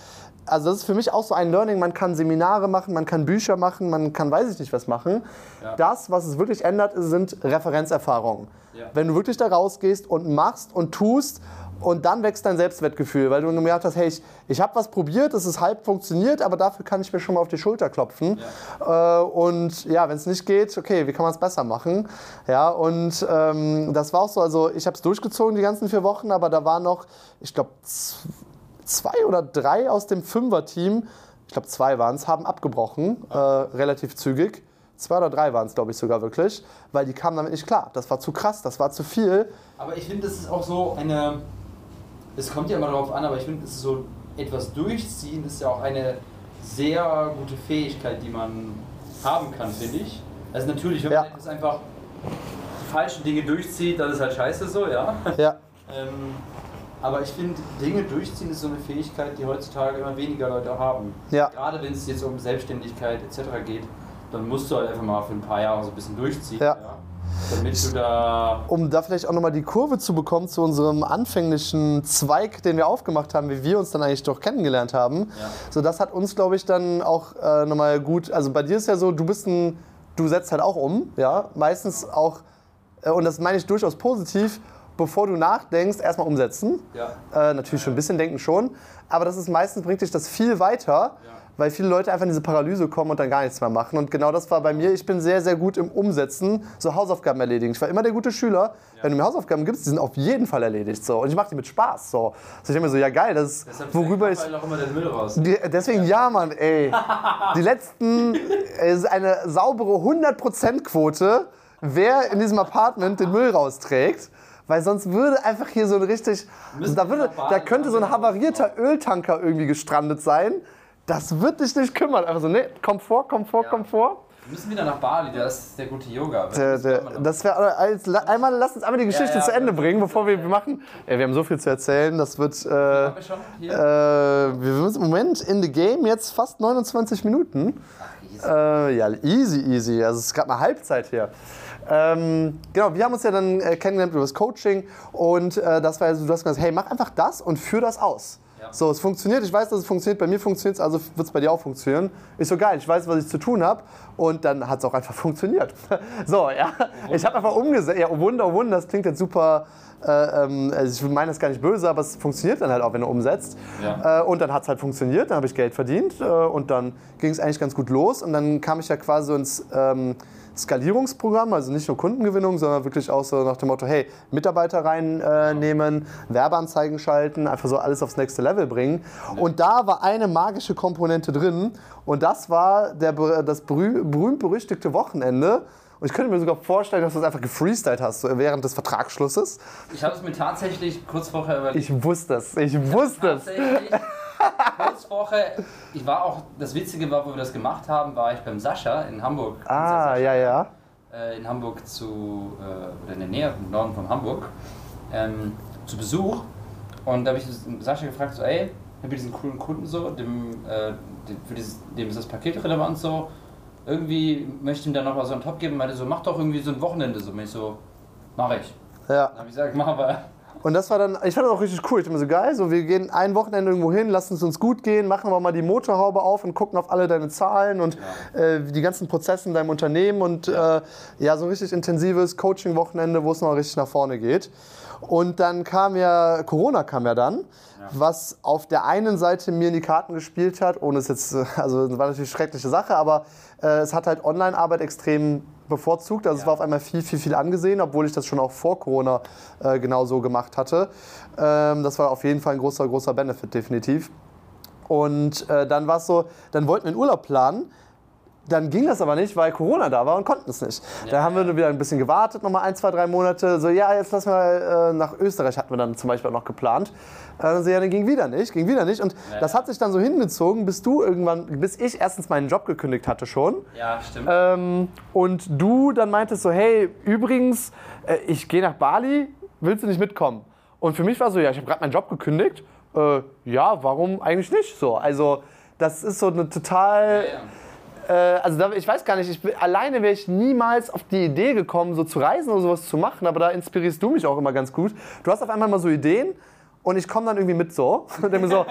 also das ist für mich auch so ein Learning, man kann Seminare machen, man kann Bücher machen, man kann weiß ich nicht was machen. Ja. Das, was es wirklich ändert, sind Referenzerfahrungen. Ja. Wenn du wirklich da rausgehst und machst und tust und dann wächst dein Selbstwertgefühl, weil du gemerkt hast, hey, ich, ich habe was probiert, es ist halb funktioniert, aber dafür kann ich mir schon mal auf die Schulter klopfen. Äh, und ja, wenn es nicht geht, okay, wie kann man es besser machen? Ja, und ähm, das war auch so, also ich habe es durchgezogen die ganzen vier Wochen, aber da war noch, ich glaube, zwei oder drei aus dem Fünfer-Team, ich glaube zwei waren es, haben abgebrochen, äh, relativ zügig. Zwei oder drei waren es, glaube ich, sogar wirklich, weil die kamen damit nicht klar. Das war zu krass, das war zu viel. Aber ich finde, das ist auch so eine. Es kommt ja immer darauf an, aber ich finde, es ist so etwas durchziehen ist ja auch eine sehr gute Fähigkeit, die man haben kann, finde ich. Also natürlich, wenn Ja. man etwas einfach die falschen Dinge durchzieht, dann ist halt scheiße so, ja. Ja, Ähm, aber ich finde, Dinge durchziehen ist so eine Fähigkeit, die heutzutage immer weniger Leute haben. Ja. Gerade wenn es jetzt um Selbstständigkeit etc. geht, dann musst du halt einfach mal für ein paar Jahre so ein bisschen durchziehen. Ja. Damit du da. um da vielleicht auch nochmal die Kurve zu bekommen zu unserem anfänglichen Zweig, den wir aufgemacht haben, wie wir uns dann eigentlich doch kennengelernt haben. Ja. So, das hat uns, glaube ich, dann auch äh, nochmal gut. Also bei dir ist ja so, du bist ein, du setzt halt auch um, ja. Meistens auch, äh, und das meine ich durchaus positiv, bevor du nachdenkst, erstmal umsetzen. Ja. Äh, natürlich schon ein bisschen denken schon, aber das ist meistens bringt dich das viel weiter, weil viele Leute einfach in diese Paralyse kommen und dann gar nichts mehr machen. Und genau das war bei mir. Ich bin sehr, sehr gut im Umsetzen, so Hausaufgaben erledigen. Ich war immer der gute Schüler. Wenn du mir Hausaufgaben gibst, die sind auf jeden Fall erledigt. So. Und ich mache die mit Spaß. So. Also ich denke mir so, ja geil, das ist, Deshalb worüber ich... fällt auch immer der Müll raus. Die, deswegen ja, Mann, ey. Die letzten, es ist eine saubere 100%-Quote, wer in diesem Apartment den Müll rausträgt. Weil sonst würde einfach hier so ein richtig, da, würde, da könnte so ein havarierter Öltanker irgendwie gestrandet sein. Das wird dich nicht kümmern. Einfach so, nee, Komfort, Komfort, Ja. Komfort. Wir müssen wieder nach Bali, da ist der gute Yoga. Der, der, das wäre als einmal lass uns einmal die Geschichte Ja, ja, zu Ende das- bringen, bevor wir machen. Ey, wir haben so viel zu erzählen. Das wird. Äh, Haben wir schon hier? äh, wir sind im Moment in the game jetzt fast 29 Minuten. Ach, easy. Äh, ja, easy, easy. Also es ist gerade mal Halbzeit hier. Ähm, genau, wir haben uns ja dann äh, kennengelernt über das Coaching und äh, das war ja so, du hast gesagt, hey, mach einfach das und führ das aus. Ja. So, es funktioniert, ich weiß, dass es funktioniert, bei mir funktioniert es, also wird es bei dir auch funktionieren. Ist so geil, ich weiß, was ich zu tun habe und dann hat es auch einfach funktioniert. so, ja, ich habe einfach umgesetzt, ja, oh Wunder, oh Wunder, das klingt jetzt super, äh, ähm, also ich meine das gar nicht böse, aber es funktioniert dann halt auch, wenn du umsetzt. Ja. Äh, und dann hat es halt funktioniert, dann habe ich Geld verdient äh, und dann ging es eigentlich ganz gut los und dann kam ich ja quasi ins ähm, Skalierungsprogramm, also nicht nur Kundengewinnung, sondern wirklich auch so nach dem Motto, hey, Mitarbeiter reinnehmen, Werbeanzeigen schalten, einfach so alles aufs nächste Level bringen. Und da war eine magische Komponente drin und das war der, das berüh- berühmt-berüchtigte Wochenende, Und ich könnte mir sogar vorstellen, dass du es einfach gefreestylt hast, so während des Vertragsschlusses. Ich habe es mir tatsächlich kurz vorher überlegt. Ich wusste es, ich wusste es. Kurz vorher, ich war auch, das Witzige war, wo wir das gemacht haben, war ich beim Sascha in Hamburg. Ah, Sascha, ja, ja. äh, in Hamburg zu, äh, oder in der Nähe, im Norden von Hamburg, ähm, zu Besuch. Und da habe ich Sascha gefragt, so, ey, ich habe diesen coolen Kunden so, dem, äh, dem, für dieses, dem ist das Paket relevant so, irgendwie möchte ich ihm da noch mal so einen Top geben, meinte so, mach doch irgendwie so ein Wochenende so. Und ich so, mach ich. Ja. Dann habe ich gesagt, mach aber. Und das war dann, ich fand das auch richtig cool. Ich dachte mir so geil, so wir gehen ein Wochenende irgendwo hin, lassen es uns gut gehen, machen wir mal die Motorhaube auf und gucken auf alle deine Zahlen und äh, die ganzen Prozesse in deinem Unternehmen und ja, äh, ja so ein richtig intensives Coaching-Wochenende, wo es noch richtig nach vorne geht. Und dann kam ja, Corona kam ja dann, ja. was auf der einen Seite mir in die Karten gespielt hat, ohne es jetzt, also das war natürlich eine schreckliche Sache, aber äh, es hat halt Online-Arbeit extrem bevorzugt. Also ja. es war auf einmal viel, viel, viel angesehen, obwohl ich das schon auch vor Corona äh, genau so gemacht hatte. Ähm, das war auf jeden Fall ein großer, großer Benefit, definitiv. Und äh, dann war es so, dann wollten wir einen Urlaub planen. Dann ging das aber nicht, weil Corona da war und konnten es nicht. Ja, da haben wir wieder ein bisschen gewartet, nochmal ein, zwei, drei Monate. So, ja, jetzt lassen wir äh, nach Österreich, hatten wir dann zum Beispiel auch noch geplant. Äh, so, ja, dann ging wieder nicht, ging wieder nicht. Und ja. das hat sich dann so hingezogen, bis du irgendwann, bis ich erstens meinen Job gekündigt hatte schon. Ja, stimmt. Ähm, und du dann meintest so, hey, übrigens, äh, ich gehe nach Bali, willst du nicht mitkommen? Und für mich war so, ja, ich habe gerade meinen Job gekündigt. Äh, ja, warum eigentlich nicht so? Also, das ist so eine total. Ja, äh, also da, ich weiß gar nicht, ich, alleine wäre ich niemals auf die Idee gekommen, so zu reisen oder sowas zu machen, aber da inspirierst du mich auch immer ganz gut. Du hast auf einmal mal so Ideen und ich komme dann irgendwie mit so und denke mir so,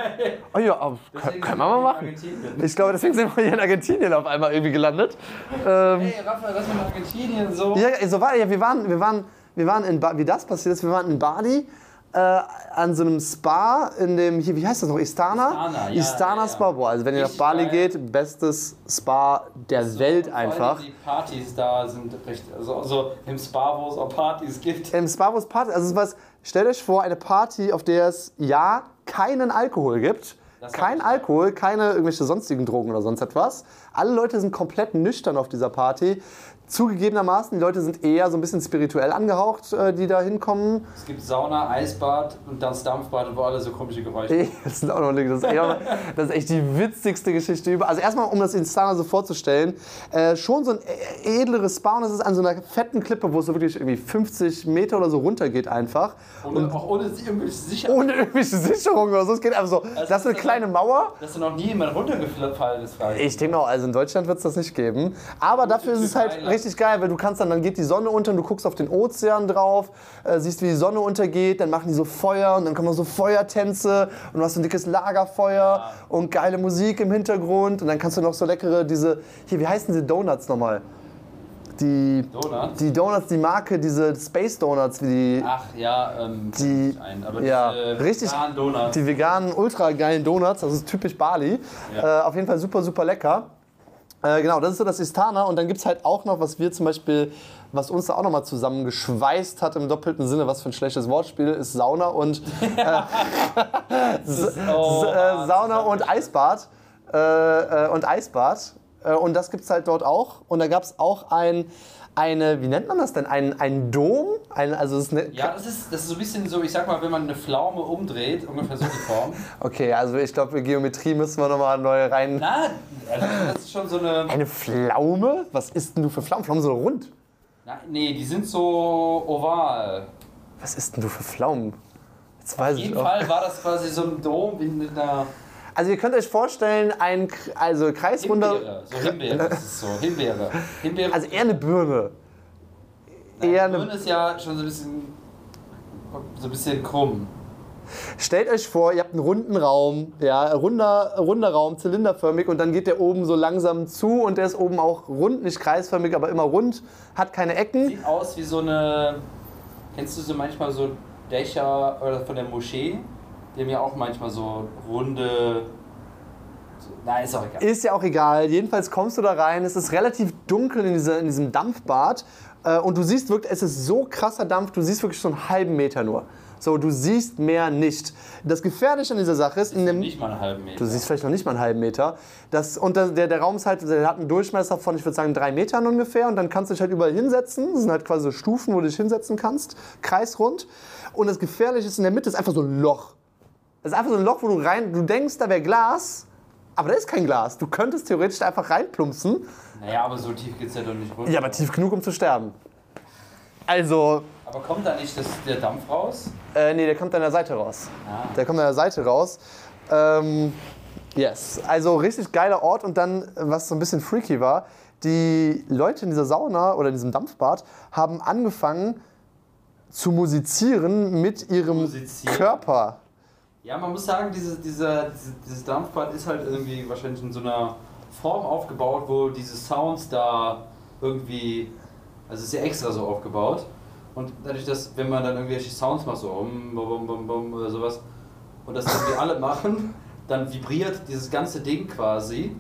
oh ja, oh, können, können wir mal machen. Ich glaube, deswegen sind wir hier in Argentinien auf einmal irgendwie gelandet. Ähm, hey, Raphael, was mit Argentinien so? Ja, so war, ja wir waren, wir waren, wir waren in, ba wie das passiert ist, wir waren in Bali äh, an so einem Spa in dem, hier, wie heißt das noch, Istana? Istana, ja, Istana ja, Spa, boah, also wenn ihr nach Bali geht, bestes Spa der so, Welt einfach. Die Partys da sind recht, also, also im Spa, wo es auch Partys gibt. Im Spa, wo es Partys, also was, stellt euch vor, eine Party, auf der es ja keinen Alkohol gibt. Kein Alkohol, keine irgendwelche sonstigen Drogen oder sonst etwas. Alle Leute sind komplett nüchtern auf dieser Party. Zugegebenermaßen, die Leute sind eher so ein bisschen spirituell angehaucht, äh, die da hinkommen. Es gibt Sauna, Eisbad und das Dampfbad, wo alle so komische Geräusche das, sind auch noch, das, ist echt, das ist echt die witzigste Geschichte über. Also erstmal, um das Instana so vorzustellen, äh, schon so ein e-, edleres Spa und das ist an so einer fetten Klippe, wo es so wirklich irgendwie 50 Meter oder so runter geht einfach. Ohne, und auch ohne irgendwelche Sicherung. Ohne irgendwelche Sicherung oder so. Es geht einfach so, also das ist eine kleine Mauer. Dass da noch nie jemand runtergefallen ist. Ich denke auch, also in Deutschland wird es das nicht geben. Aber dafür ist es halt richtig geil, weil du kannst dann, dann geht die Sonne unter und du guckst auf den Ozean drauf, äh, siehst, wie die Sonne untergeht, dann machen die so Feuer und dann kommen so Feuertänze und du hast so ein dickes Lagerfeuer ja. und geile Musik im Hintergrund und dann kannst du noch so leckere, diese, hier, wie heißen diese Donuts nochmal? Die Donuts? die Donuts, die Marke, diese Space Donuts, wie die. Ach ja, ähm, die, ein, aber ja, richtig, veganen Donuts. Die veganen, ultra geilen Donuts, das ist typisch Bali. Ja. Äh, auf jeden Fall super, super lecker. Äh, genau, das ist so das Istana. Und dann gibt es halt auch noch, was wir zum Beispiel, was uns da auch nochmal zusammengeschweißt hat im doppelten Sinne, was für ein schlechtes Wortspiel, ist Sauna und äh, äh, Sauna und Eisbad. Äh, äh, und Eisbad. und das gibt es halt dort auch. Und da gab es auch ein eine, wie nennt man das denn? Ein, ein Dom? Ein, also das ist eine, ja, das ist, das ist so ein bisschen so, ich sag mal, wenn man eine Pflaume umdreht, ungefähr so die Form. okay, also ich glaube, Geometrie müssen wir nochmal neu rein. Na, also das ist schon so eine. Eine Pflaume? Was isst denn du für Pflaumen? Pflaumen so rund? Na, nee, die sind so oval. Was isst denn du für Pflaumen? Jetzt weiß Auf jeden Fall war das quasi so ein Dom in einer. Also ihr könnt euch vorstellen, ein also kreisrunder... Himbeere, so Himbeere, das ist so, Himbeere. Himbeere. Also eher eine Birne. Nein, eher eine Birne ist ja schon so ein bisschen, so ein bisschen krumm. Stellt euch vor, ihr habt einen runden Raum, ja, runder, runder Raum, zylinderförmig und dann geht der oben so langsam zu und der ist oben auch rund, nicht kreisförmig, aber immer rund, hat keine Ecken. Sieht aus wie so eine, kennst du so manchmal so Dächer oder von der Moschee? Die haben ja auch manchmal so runde. Na, ist auch egal. Ist ja auch egal. Jedenfalls kommst du da rein. Es ist relativ dunkel in, dieser, in diesem Dampfbad. Äh, und du siehst wirklich, es ist so krasser Dampf, du siehst wirklich so einen halben Meter nur. So, du siehst mehr nicht. Das Gefährliche an dieser Sache ist, in dem, Nicht mal einen halben Meter. du siehst vielleicht noch nicht mal einen halben Meter. Das, und der, der, Raum ist halt, der hat einen Durchmesser von, ich würde sagen, drei Metern ungefähr. Und dann kannst du dich halt überall hinsetzen. Das sind halt quasi so Stufen, wo du dich hinsetzen kannst, kreisrund. Und das Gefährliche ist, in der Mitte ist einfach so ein Loch. Das ist einfach so ein Loch, wo du rein, du denkst, da wäre Glas, aber da ist kein Glas. Du könntest theoretisch einfach reinplumpsen. Naja, aber so tief geht's ja doch nicht runter. Ja, aber tief genug, um zu sterben. Also, Aber kommt da nicht das, der Dampf raus? äh, nee, der kommt an der Seite raus. Ah. Der kommt an der Seite raus. Ähm, yes, also richtig geiler Ort und dann, was so ein bisschen freaky war, die Leute in dieser Sauna oder in diesem Dampfbad haben angefangen zu musizieren mit ihrem Musizieren? Körper. Ja, man muss sagen, diese, diese, dieses Dampfbad ist halt irgendwie wahrscheinlich in so einer Form aufgebaut, wo diese Sounds da irgendwie, also ist ja extra so aufgebaut. Und dadurch, dass, wenn man dann irgendwelche Sounds macht, so um, bum, bum, bum oder sowas, und das irgendwie alle machen, dann vibriert dieses ganze Ding quasi.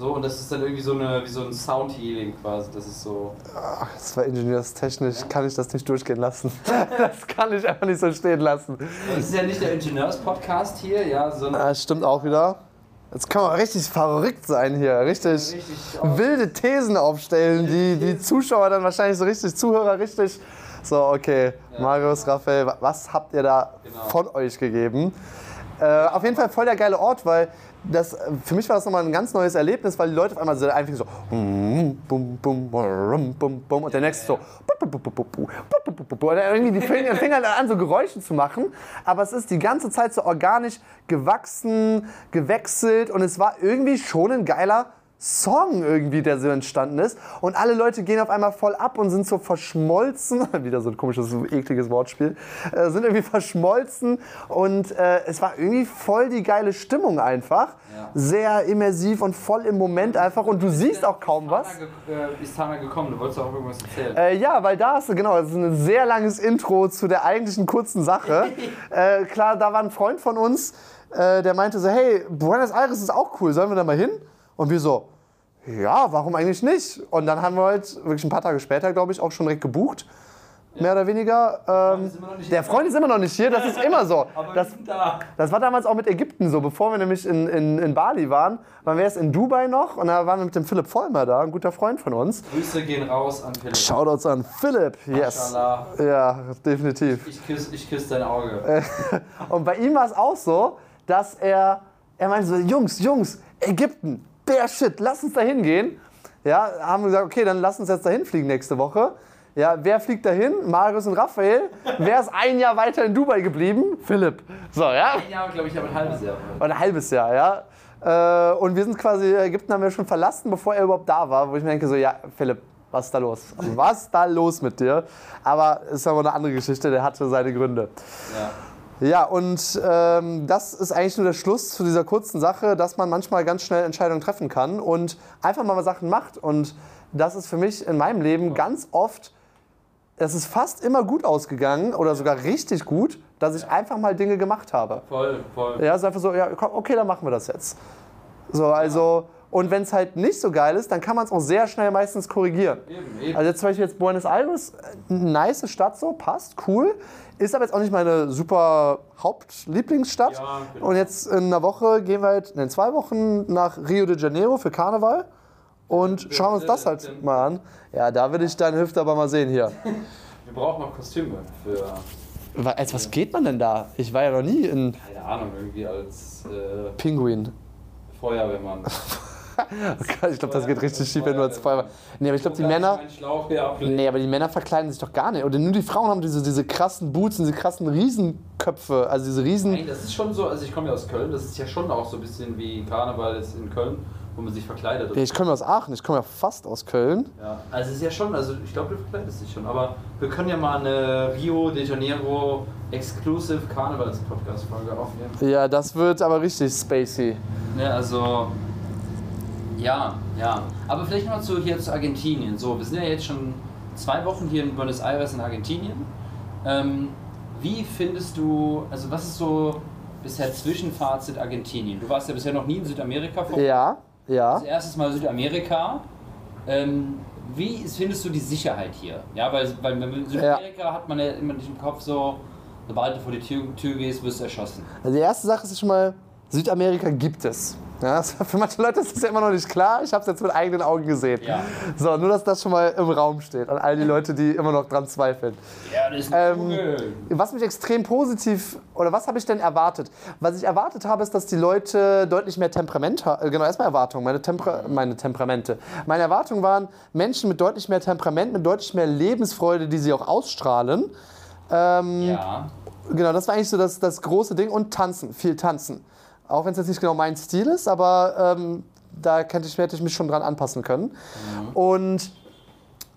So, und das ist dann irgendwie so, eine, wie so ein Sound Healing quasi. Das ist so. Ach, das war ingenieurstechnisch, kann ich das nicht durchgehen lassen. Das kann ich einfach nicht so stehen lassen. Das ist ja nicht der Ingenieurs-Podcast hier, ja, sondern. Das stimmt auch wieder. Jetzt kann man richtig verrückt sein hier, richtig, Richtig wilde Thesen aufstellen, die die Zuschauer dann wahrscheinlich so richtig, Zuhörer richtig. So, okay, Marius, Raphael, wa- was habt ihr da Genau. von euch gegeben? Äh, auf jeden Fall voll der geile Ort, weil das, für mich war das nochmal ein ganz neues Erlebnis, weil die Leute auf einmal so einfach so bum, bum, bum, bum, bum, und der nächste so irgendwie die Finger, Finger an so Geräusche zu machen, aber es ist die ganze Zeit so organisch gewachsen, gewechselt und es war irgendwie schon ein geiler Song irgendwie, der so entstanden ist. Und alle Leute gehen auf einmal voll ab und sind so verschmolzen. Wieder so ein komisches, ekliges Wortspiel. Äh, sind irgendwie verschmolzen und äh, es war irgendwie voll die geile Stimmung einfach. Ja. Sehr immersiv und voll im Moment einfach. Und du siehst auch kaum was. Äh, ist Tana gekommen? Du wolltest auch irgendwas erzählen. Äh, ja, weil da ist genau, das ist ein sehr langes Intro zu der eigentlichen kurzen Sache. äh, klar, da war ein Freund von uns, äh, der meinte so, hey, Buenos Aires ist auch cool, sollen wir da mal hin? Und wir so, ja, warum eigentlich nicht? Und dann haben wir halt wirklich ein paar Tage später, glaube ich, auch schon direkt gebucht. Mehr oder weniger. Ähm, der. Freund ist immer noch nicht hier, das ist immer so. Aber Das, das war damals auch mit Ägypten so, bevor wir nämlich in, in, in Bali waren. Waren wir erst in Dubai noch und da waren wir mit dem Philipp Vollmer da, ein guter Freund von uns. Grüße gehen raus an Philipp. Shoutouts an Philipp, yes. Mashallah. Ja, definitiv. Ich küsse ich küss dein Auge. Und bei ihm war es auch so, dass er, er meinte so, Jungs, Jungs, Ägypten, der Shit, lass uns da hingehen. Ja, haben gesagt, okay, dann lass uns jetzt dahin fliegen nächste Woche. Ja, wer fliegt dahin? Marius und Raphael. Wer ist ein Jahr weiter in Dubai geblieben? Philipp. So, ja. Ein Jahr, glaube ich, aber ein halbes Jahr. Oder ein halbes Jahr, ja. Äh, Und wir sind quasi, Ägypten haben wir schon verlassen, bevor er überhaupt da war, wo ich mir denke, so, ja, Philipp, was ist da los? Was ist da los mit dir? Aber ist aber eine andere Geschichte, der hatte seine Gründe. Ja. Ja, und ähm, das ist eigentlich nur der Schluss zu dieser kurzen Sache, dass man manchmal ganz schnell Entscheidungen treffen kann und einfach mal Sachen macht. Und das ist für mich in meinem Leben ganz oft, es ist fast immer gut ausgegangen oder sogar richtig gut, dass ich einfach mal Dinge gemacht habe. Voll, voll. Ja, es ist einfach so, ja, komm, okay, dann machen wir das jetzt. So, also, und wenn es halt nicht so geil ist, dann kann man es auch sehr schnell meistens korrigieren. Eben, eben. Also jetzt zum Beispiel jetzt Buenos Aires, äh, nice Stadt so, passt, cool. Ist aber jetzt auch nicht meine super Hauptlieblingsstadt. Ja, genau. Und jetzt in einer Woche gehen wir halt, in zwei Wochen nach Rio de Janeiro für Karneval. Und schauen uns das halt mal an. Ja, da will ich deine Hüfte aber mal sehen hier. Wir brauchen noch Kostüme für, Als was geht man denn da? Ich war ja noch nie in keine Ahnung, irgendwie als äh, Pinguin. Feuerwehrmann. Ich glaube, das geht richtig schief, wenn du als Feuerwehr. Nee, aber ich glaube, die Männer. Nee, aber die Männer verkleiden sich doch gar nicht. Oder nur die Frauen haben diese, diese krassen Boots und diese krassen Riesenköpfe. Also diese Riesen. Nein, das ist schon so, also ich komme ja aus Köln, das ist ja schon auch so ein bisschen wie Karneval jetzt in Köln, wo man sich verkleidet. Ja, ich komme aus Aachen, ich komme ja fast aus Köln. Ja, also es ist ja schon, also ich glaube, du verkleidest dich schon, aber wir können ja mal eine Rio de Janeiro Exclusive Karnevals-Podcast-Folge aufnehmen. Ja, das wird aber richtig spacey. Ja, also. Ja, ja. Aber vielleicht noch mal zu, hier zu Argentinien. So, wir sind ja jetzt schon zwei Wochen hier in Buenos Aires in Argentinien. Ähm, wie findest du, also was ist so bisher Zwischenfazit Argentinien? Du warst ja bisher noch nie in Südamerika vor. Ja, ja. Als erstes Mal Südamerika. Ähm, wie findest du die Sicherheit hier? Ja, weil, weil in Südamerika hat man ja immer nicht im Kopf so, sobald du vor die Tür, Tür gehst, wirst du erschossen. Also die erste Sache ist schon mal, Südamerika gibt es. Ja, für manche Leute ist das ja immer noch nicht klar. Ich habe es jetzt mit eigenen Augen gesehen. Ja. So, nur dass das schon mal im Raum steht an all die Leute, die immer noch dran zweifeln. Ja, das ist eine Ähm, Kugel. Was mich extrem positiv, oder was habe ich denn erwartet? Was ich erwartet habe, ist, dass die Leute deutlich mehr Temperament haben. Genau, erstmal Erwartungen, meine, Temper meine Temperamente. Meine Erwartungen waren Menschen mit deutlich mehr Temperament, mit deutlich mehr Lebensfreude, die sie auch ausstrahlen. Ähm, Ja. Genau, das war eigentlich so das, das große Ding. Und tanzen, viel tanzen. Auch wenn es jetzt nicht genau mein Stil ist, aber ähm, da könnte ich, hätte ich mich schon dran anpassen können. Und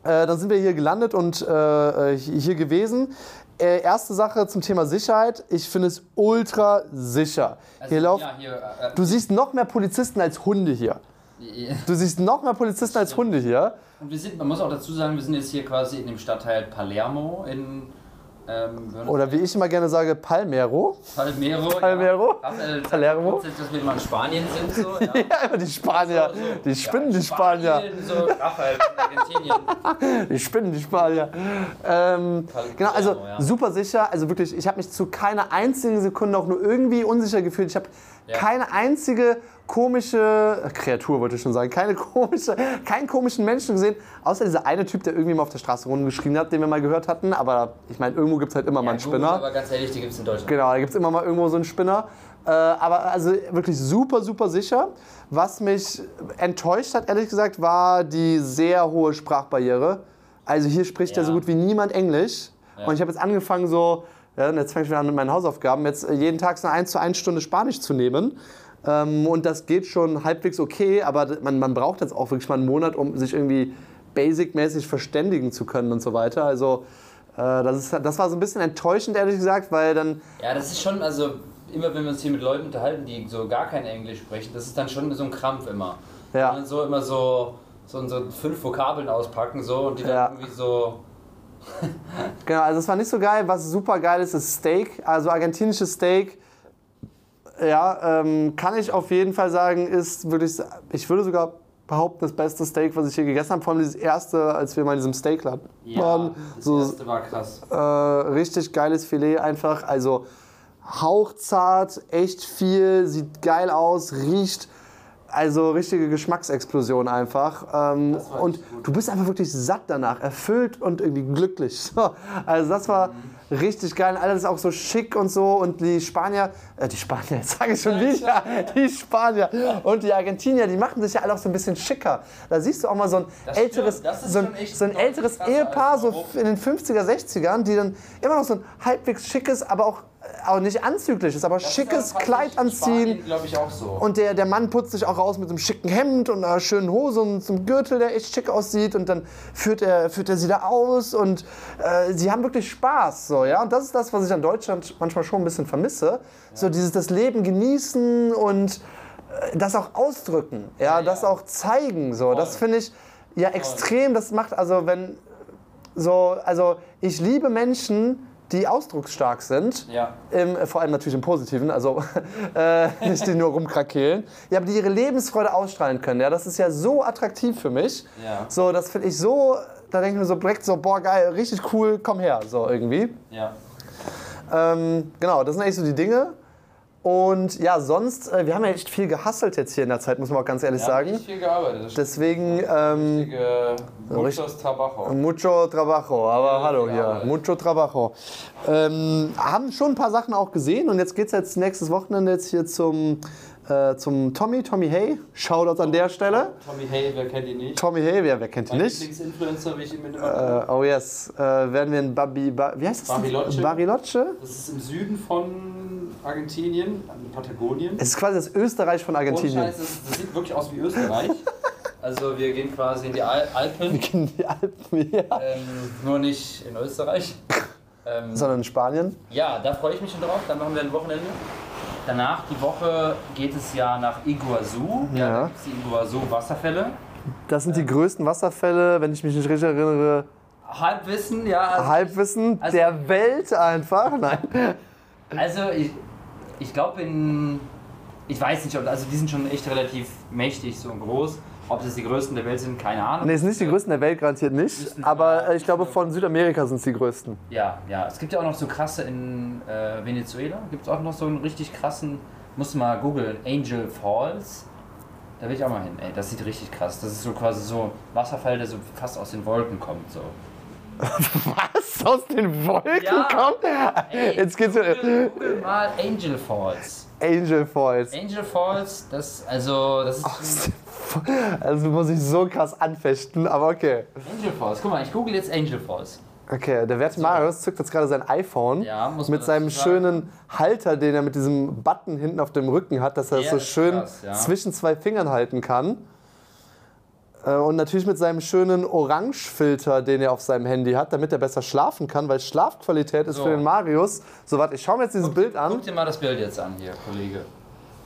äh, dann sind wir hier gelandet und äh, hier hier gewesen. Äh, erste Sache zum Thema Sicherheit. Ich finde es ultra sicher. Also, hier laufen, ja, hier, äh, Du siehst noch mehr Polizisten als Hunde hier. äh, Du siehst noch mehr Polizisten als Hunde hier. Und wir sind, man muss auch dazu sagen, wir sind jetzt hier quasi in dem Stadtteil Palermo in ähm, Oder wie ich immer gerne sage, Palmero. Palmero. Palmero? Ja. Raphael sagt Palermo? kurz, dass wir mal in Spanien sind. So, ja. Ja, immer die Spanier. So, so. Die spinnen ja, die Spanier. Spanien, So, Raphael, Argentinien. Die spinnen die Spanier. Ähm, genau, also super sicher. Also wirklich, ich habe mich zu keiner einzigen Sekunde auch nur irgendwie unsicher gefühlt. Ich habe keine einzige komische Kreatur, wollte ich schon sagen, keine komische, keinen komischen Menschen gesehen, außer dieser eine Typ, der irgendwie mal auf der Straße rumgeschrien hat, den wir mal gehört hatten. Aber ich meine, irgendwo gibt es halt immer mal einen Ja, Spinner. Aber ganz ehrlich, die gibt es in Deutschland. Genau, da gibt es immer mal irgendwo so einen Spinner. Äh, aber also wirklich super, super sicher. Was mich enttäuscht hat, ehrlich gesagt, war die sehr hohe Sprachbarriere. Also hier spricht ja, Ja. so gut wie niemand Englisch. Ja. Und ich habe jetzt angefangen so, ja, und jetzt fange ich wieder an mit meinen Hausaufgaben, jetzt jeden Tag so eine 1 zu 1 Stunde Spanisch zu nehmen. Ähm, und das geht schon halbwegs okay, aber man, man braucht jetzt auch wirklich mal einen Monat, um sich irgendwie basic-mäßig verständigen zu können und so weiter. Also äh, das, ist, das war so ein bisschen enttäuschend, ehrlich gesagt, weil dann Ja, das ist schon, also immer wenn wir uns hier mit Leuten unterhalten, die so gar kein Englisch sprechen, das ist dann schon so ein Krampf immer. Ja. Und dann so immer so, so, so fünf Vokabeln auspacken so und die dann Ja. irgendwie so. Genau, also es war nicht so geil. Was super geil ist, ist Steak. Also argentinisches Steak. Ja, ähm, kann ich auf jeden Fall sagen, ist wirklich, ich würde sogar behaupten, das beste Steak, was ich hier gegessen habe. Vor allem dieses erste, als wir mal in diesem Steakladen waren. das So erste war krass. äh, richtig geiles Filet einfach. Also hauchzart, echt viel, sieht geil aus, riecht. Also richtige Geschmacksexplosion einfach. Ähm, und du bist einfach wirklich satt danach, erfüllt und irgendwie glücklich. So, also das war Mhm. richtig geil. Alles auch so schick und so. Und die Spanier, äh, die Spanier, jetzt sage ich schon wieder, die Spanier und die Argentinier, die machen sich ja alle auch so ein bisschen schicker. Da siehst du auch mal so ein Das älteres, ist so ein, so ein älteres Ehepaar, so in den 50er, 60ern, die dann immer noch so ein halbwegs schickes, aber auch, auch nicht anzügliches, aber schickes Kleid anziehen. glaube ich auch so. Und der, der Mann putzt sich auch raus mit einem schicken Hemd und einer schönen Hose und zum Gürtel, der echt schick aussieht. Und dann führt er, führt er sie da aus und äh, sie haben wirklich Spaß. So, ja? Und das ist das, was ich an Deutschland manchmal schon ein bisschen vermisse. So dieses das Leben genießen und äh, das auch ausdrücken. Ja, Ja, das ja. auch zeigen. So. Das finde ich ja extrem. Das macht, also wenn so, also ich liebe Menschen, die ausdrucksstark sind. ja. Im, vor allem natürlich im Positiven, also äh, nicht die nur rumkrakehlen. Ja, aber die ihre Lebensfreude ausstrahlen können. Ja, das ist ja so attraktiv für mich. Ja. So, das finde ich so, da denke ich mir so direkt so, boah geil, richtig cool, komm her, so irgendwie. Ja. Ähm, genau, das sind eigentlich so die Dinge. Und ja, sonst, äh, wir haben ja echt viel gehasselt jetzt hier in der Zeit, muss man auch ganz ehrlich Wir haben sagen. nicht viel gearbeitet. Deswegen ähm, richtige Muchos Trabajo. Mucho trabajo, aber Ja, hallo hier, Arbeit. mucho trabajo. Ähm, haben schon ein paar Sachen auch gesehen und jetzt geht es jetzt nächstes Wochenende jetzt hier zum, äh, zum Tommy, Tommy Hay. Shoutout an der Stelle. Tommy Hay, wer kennt ihn nicht? Tommy Hay, wer, wer kennt ihn nicht? Lieblingsinfluencer, wie ich ihn mit Äh, oh yes, äh, werden wir in Babi, ba, wie heißt das? Bariloche. Bariloche? Das ist im Süden von Argentinien, in Patagonien. Es ist quasi das Österreich von Argentinien. Scheiß, das, das sieht wirklich aus wie Österreich. Also wir gehen quasi in die Al Wir Alpen, kennen die Alpen, ja. ähm, nur nicht in Österreich. Ähm, Sondern in Spanien. ja, da freue ich mich schon drauf. Dann machen wir ein Wochenende. Danach die Woche geht es ja nach Iguazu. Ja, Ja. da gibt es die Iguazu-Wasserfälle. Das sind die größten Wasserfälle, wenn ich mich nicht richtig erinnere, Halbwissen, ja. Also, Halbwissen Also- der Welt einfach. Nein. also ich, ich glaube in. Ich weiß nicht, ob- also die sind schon echt relativ mächtig so und groß. Ob das die größten der Welt sind, keine Ahnung. Ne, sind nicht die größten der Welt, garantiert nicht. Aber ich glaube, von Südamerika sind es die größten. Ja, ja. Es gibt ja auch noch so krasse in äh, Venezuela. Gibt es auch noch so einen richtig krassen, musst du mal googeln, Angel Falls. Da will ich auch mal hin. Ey, das sieht richtig krass. Das ist so quasi so Wasserfall, der so fast aus den Wolken kommt. So. Was? Aus den Wolken Ja. kommt? Ey, Jetzt geht's Google, google mal Angel Falls. Angel Falls. Angel Falls, das also das ist Also muss ich so krass anfechten, aber okay. Angel Falls. Guck mal, ich google jetzt Angel Falls. Okay, der werte Marius zückt jetzt gerade sein iPhone Ja, muss mit seinem sagen. schönen Halter, den er mit diesem Button hinten auf dem Rücken hat, dass er es Der so schön krass, ja. zwischen zwei Fingern halten kann. Äh, Und natürlich mit seinem schönen Orangefilter, den er auf seinem Handy hat, damit er besser schlafen kann, weil Schlafqualität ist So. für den Marius. So, warte, ich schaue mir jetzt dieses Bild an. Guck dir mal das Bild jetzt an hier, Kollege.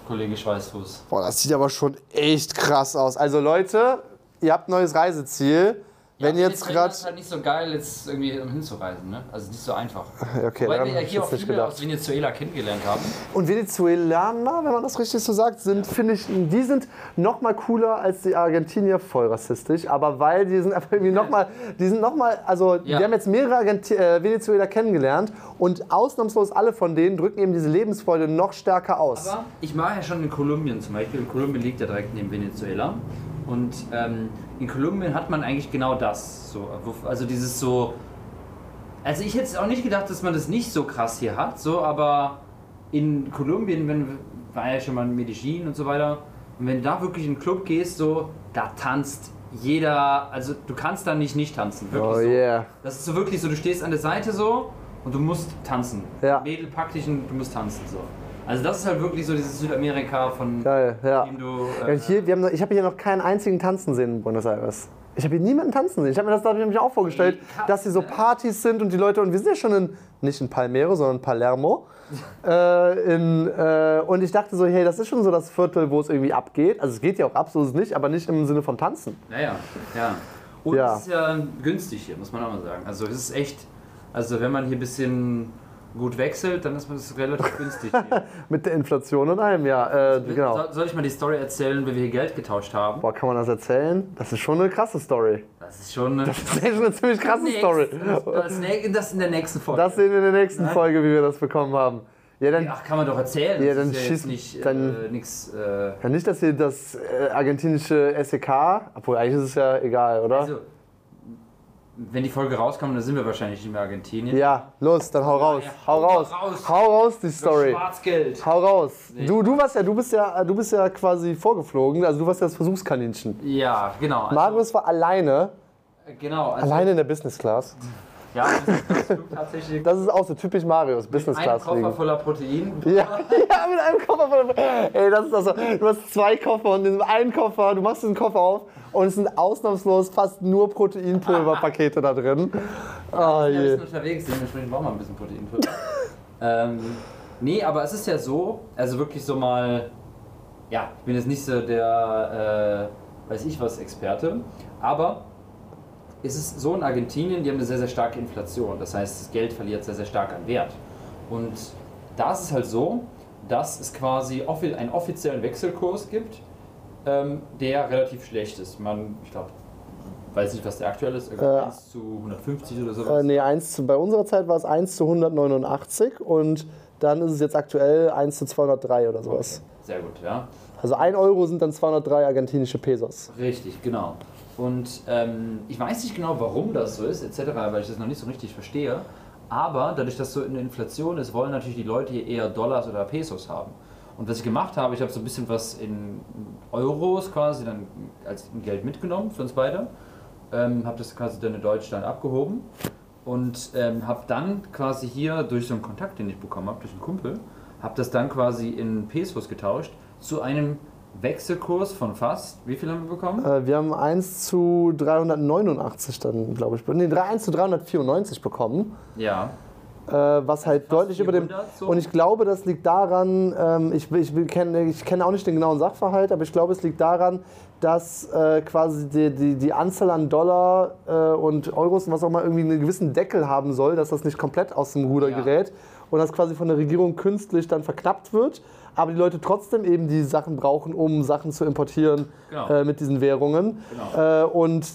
Kollege Schweißfuß. Boah, das sieht aber schon echt krass aus. Also Leute, ihr habt ein neues Reiseziel. Wenn ja, jetzt gerade. ist halt nicht so geil, jetzt irgendwie um hinzureisen, ne? Also nicht so einfach. Okay, Weil wir ja hier auch viele gedacht. aus Venezuela kennengelernt haben. Und Venezuelaner, wenn man das richtig so sagt, sind, finde ich, die sind noch mal cooler als die Argentinier, voll rassistisch. Aber weil die sind einfach irgendwie noch mal, die sind noch mal, also Ja. wir haben jetzt mehrere Argenti äh, Venezuela kennengelernt und ausnahmslos alle von denen drücken eben diese Lebensfreude noch stärker aus. Aber ich war ja schon in Kolumbien zum Beispiel. Kolumbien liegt ja direkt neben Venezuela. Und ähm, in Kolumbien hat man eigentlich genau das. So, also dieses so. Also ich hätte es auch nicht gedacht, dass man das nicht so krass hier hat, so, aber in Kolumbien, wenn war ja schon mal in Medellin und so weiter, und wenn du da wirklich in einen Club gehst, so, da tanzt jeder, also du kannst da nicht nicht tanzen, wirklich oh so. yeah. Das ist so wirklich so, du stehst an der Seite so und du musst tanzen. Ja. Mädel packt dich und du musst tanzen so. Also das ist halt wirklich so dieses Südamerika von Geil, ja. dem du. Ja, Äh, und hier, haben ich habe hier noch keinen einzigen Tanzen sehen in Buenos Aires. Ich habe hier niemanden tanzen sehen. Ich habe mir das da nämlich auch vorgestellt, dass hier so? Partys sind und die Leute, und wir sind ja schon in, nicht in Palmero, sondern in Palermo. äh, in, äh, und ich dachte so, hey, das ist schon so das Viertel, wo es irgendwie abgeht. Also es geht ja auch ab, so ist es nicht, aber nicht im Sinne von Tanzen. naja, ja. Und Ja. es ist ja günstig hier, muss man auch mal sagen. Also es ist echt, also wenn man hier ein bisschen gut wechselt, dann ist es relativ günstig. Mit der Inflation und allem, ja. Äh, genau. Soll, soll ich mal die Story erzählen, wie wir hier Geld getauscht haben? Boah, kann man das erzählen? Das ist schon eine krasse Story. Das ist schon eine, Das ist schon eine ziemlich krasse Story. Das, das, das in der nächsten Folge. Das sehen wir in der nächsten Nein. Folge, wie wir das bekommen haben. Ja, dann, Ach, kann man doch erzählen. Ja, Das dann ist ja schieß- jetzt nicht dann- äh, nix. Äh, Ja, nicht, dass ihr das äh, argentinische SEK, obwohl eigentlich ist es ja egal, oder? also, wenn die Folge rauskommt, dann sind wir wahrscheinlich nicht mehr Argentinien. ja, los, dann hau raus. Ja, Hau hau raus. raus. Hau raus die Story. Schwarzgeld. Hau raus. Nee. Du, du warst ja, du bist ja, du bist ja quasi vorgeflogen, also du warst ja das Versuchskaninchen. Ja, genau. Also, Marius war alleine, genau. Also, alleine in der Business Class. Ja, das ist tatsächlich. Das ist auch so typisch Marius, Business ein Class Koffer fliegen. voller Protein. Ja, ja, mit einem Koffer voll. Ey, das ist das so. Du hast zwei Koffer und in diesem einen Koffer, du machst diesen Koffer auf und es sind ausnahmslos fast nur Proteinpulverpakete da drin. Ah, Wir je. sind unterwegs, dementsprechend brauchen wir ein bisschen Proteinpulver. ähm, nee, aber es ist ja so, also wirklich so mal, ja, ich bin jetzt nicht so der, äh, weiß ich was, Experte, aber es ist so in Argentinien, die haben eine sehr, sehr starke Inflation. Das heißt, das Geld verliert sehr, sehr stark an Wert. Und da ist es halt so, dass es quasi einen offiziellen Wechselkurs gibt, ähm, der relativ schlecht ist. Man, ich glaube, weiß nicht, was der aktuell ist, Äh, 1 zu 150 oder sowas. Äh, nee, 1 zu, bei unserer Zeit war es 1 zu 189 und dann ist es jetzt aktuell 1 zu 203 oder sowas. Sehr gut, ja. Also 1 Euro sind dann 203 argentinische Pesos. Richtig, genau. Und ähm, ich weiß nicht genau, warum das so ist, etc., weil ich das noch nicht so richtig verstehe. Aber dadurch, dass so eine Inflation ist, wollen natürlich die Leute hier eher Dollars oder Pesos haben. Und was ich gemacht habe, ich habe so ein bisschen was in Euros quasi dann als Geld mitgenommen für uns beide. Ähm, habe das quasi dann in Deutschland abgehoben und ähm, habe dann quasi hier durch so einen Kontakt, den ich bekommen habe, durch einen Kumpel, habe das dann quasi in Pesos getauscht zu einem Wechselkurs von fast, wie viel haben wir bekommen? Äh, wir haben 1 zu 389 dann, glaube ich, nee, 1 zu 394 bekommen. Ja. äh, was halt deutlich über dem. 400 so? Und ich glaube, das liegt daran, ähm, ich, ich, kenne, ich kenne auch nicht den genauen Sachverhalt, aber ich glaube, es liegt daran, dass äh, quasi die, die, die Anzahl an Dollar äh, und Euros und was auch immer irgendwie einen gewissen Deckel haben soll, dass das nicht komplett aus dem Ruder Ja. gerät. und das quasi von der Regierung künstlich dann verknappt wird, aber die Leute trotzdem eben die Sachen brauchen, um Sachen zu importieren Genau. äh, mit diesen Währungen. Genau. Äh, und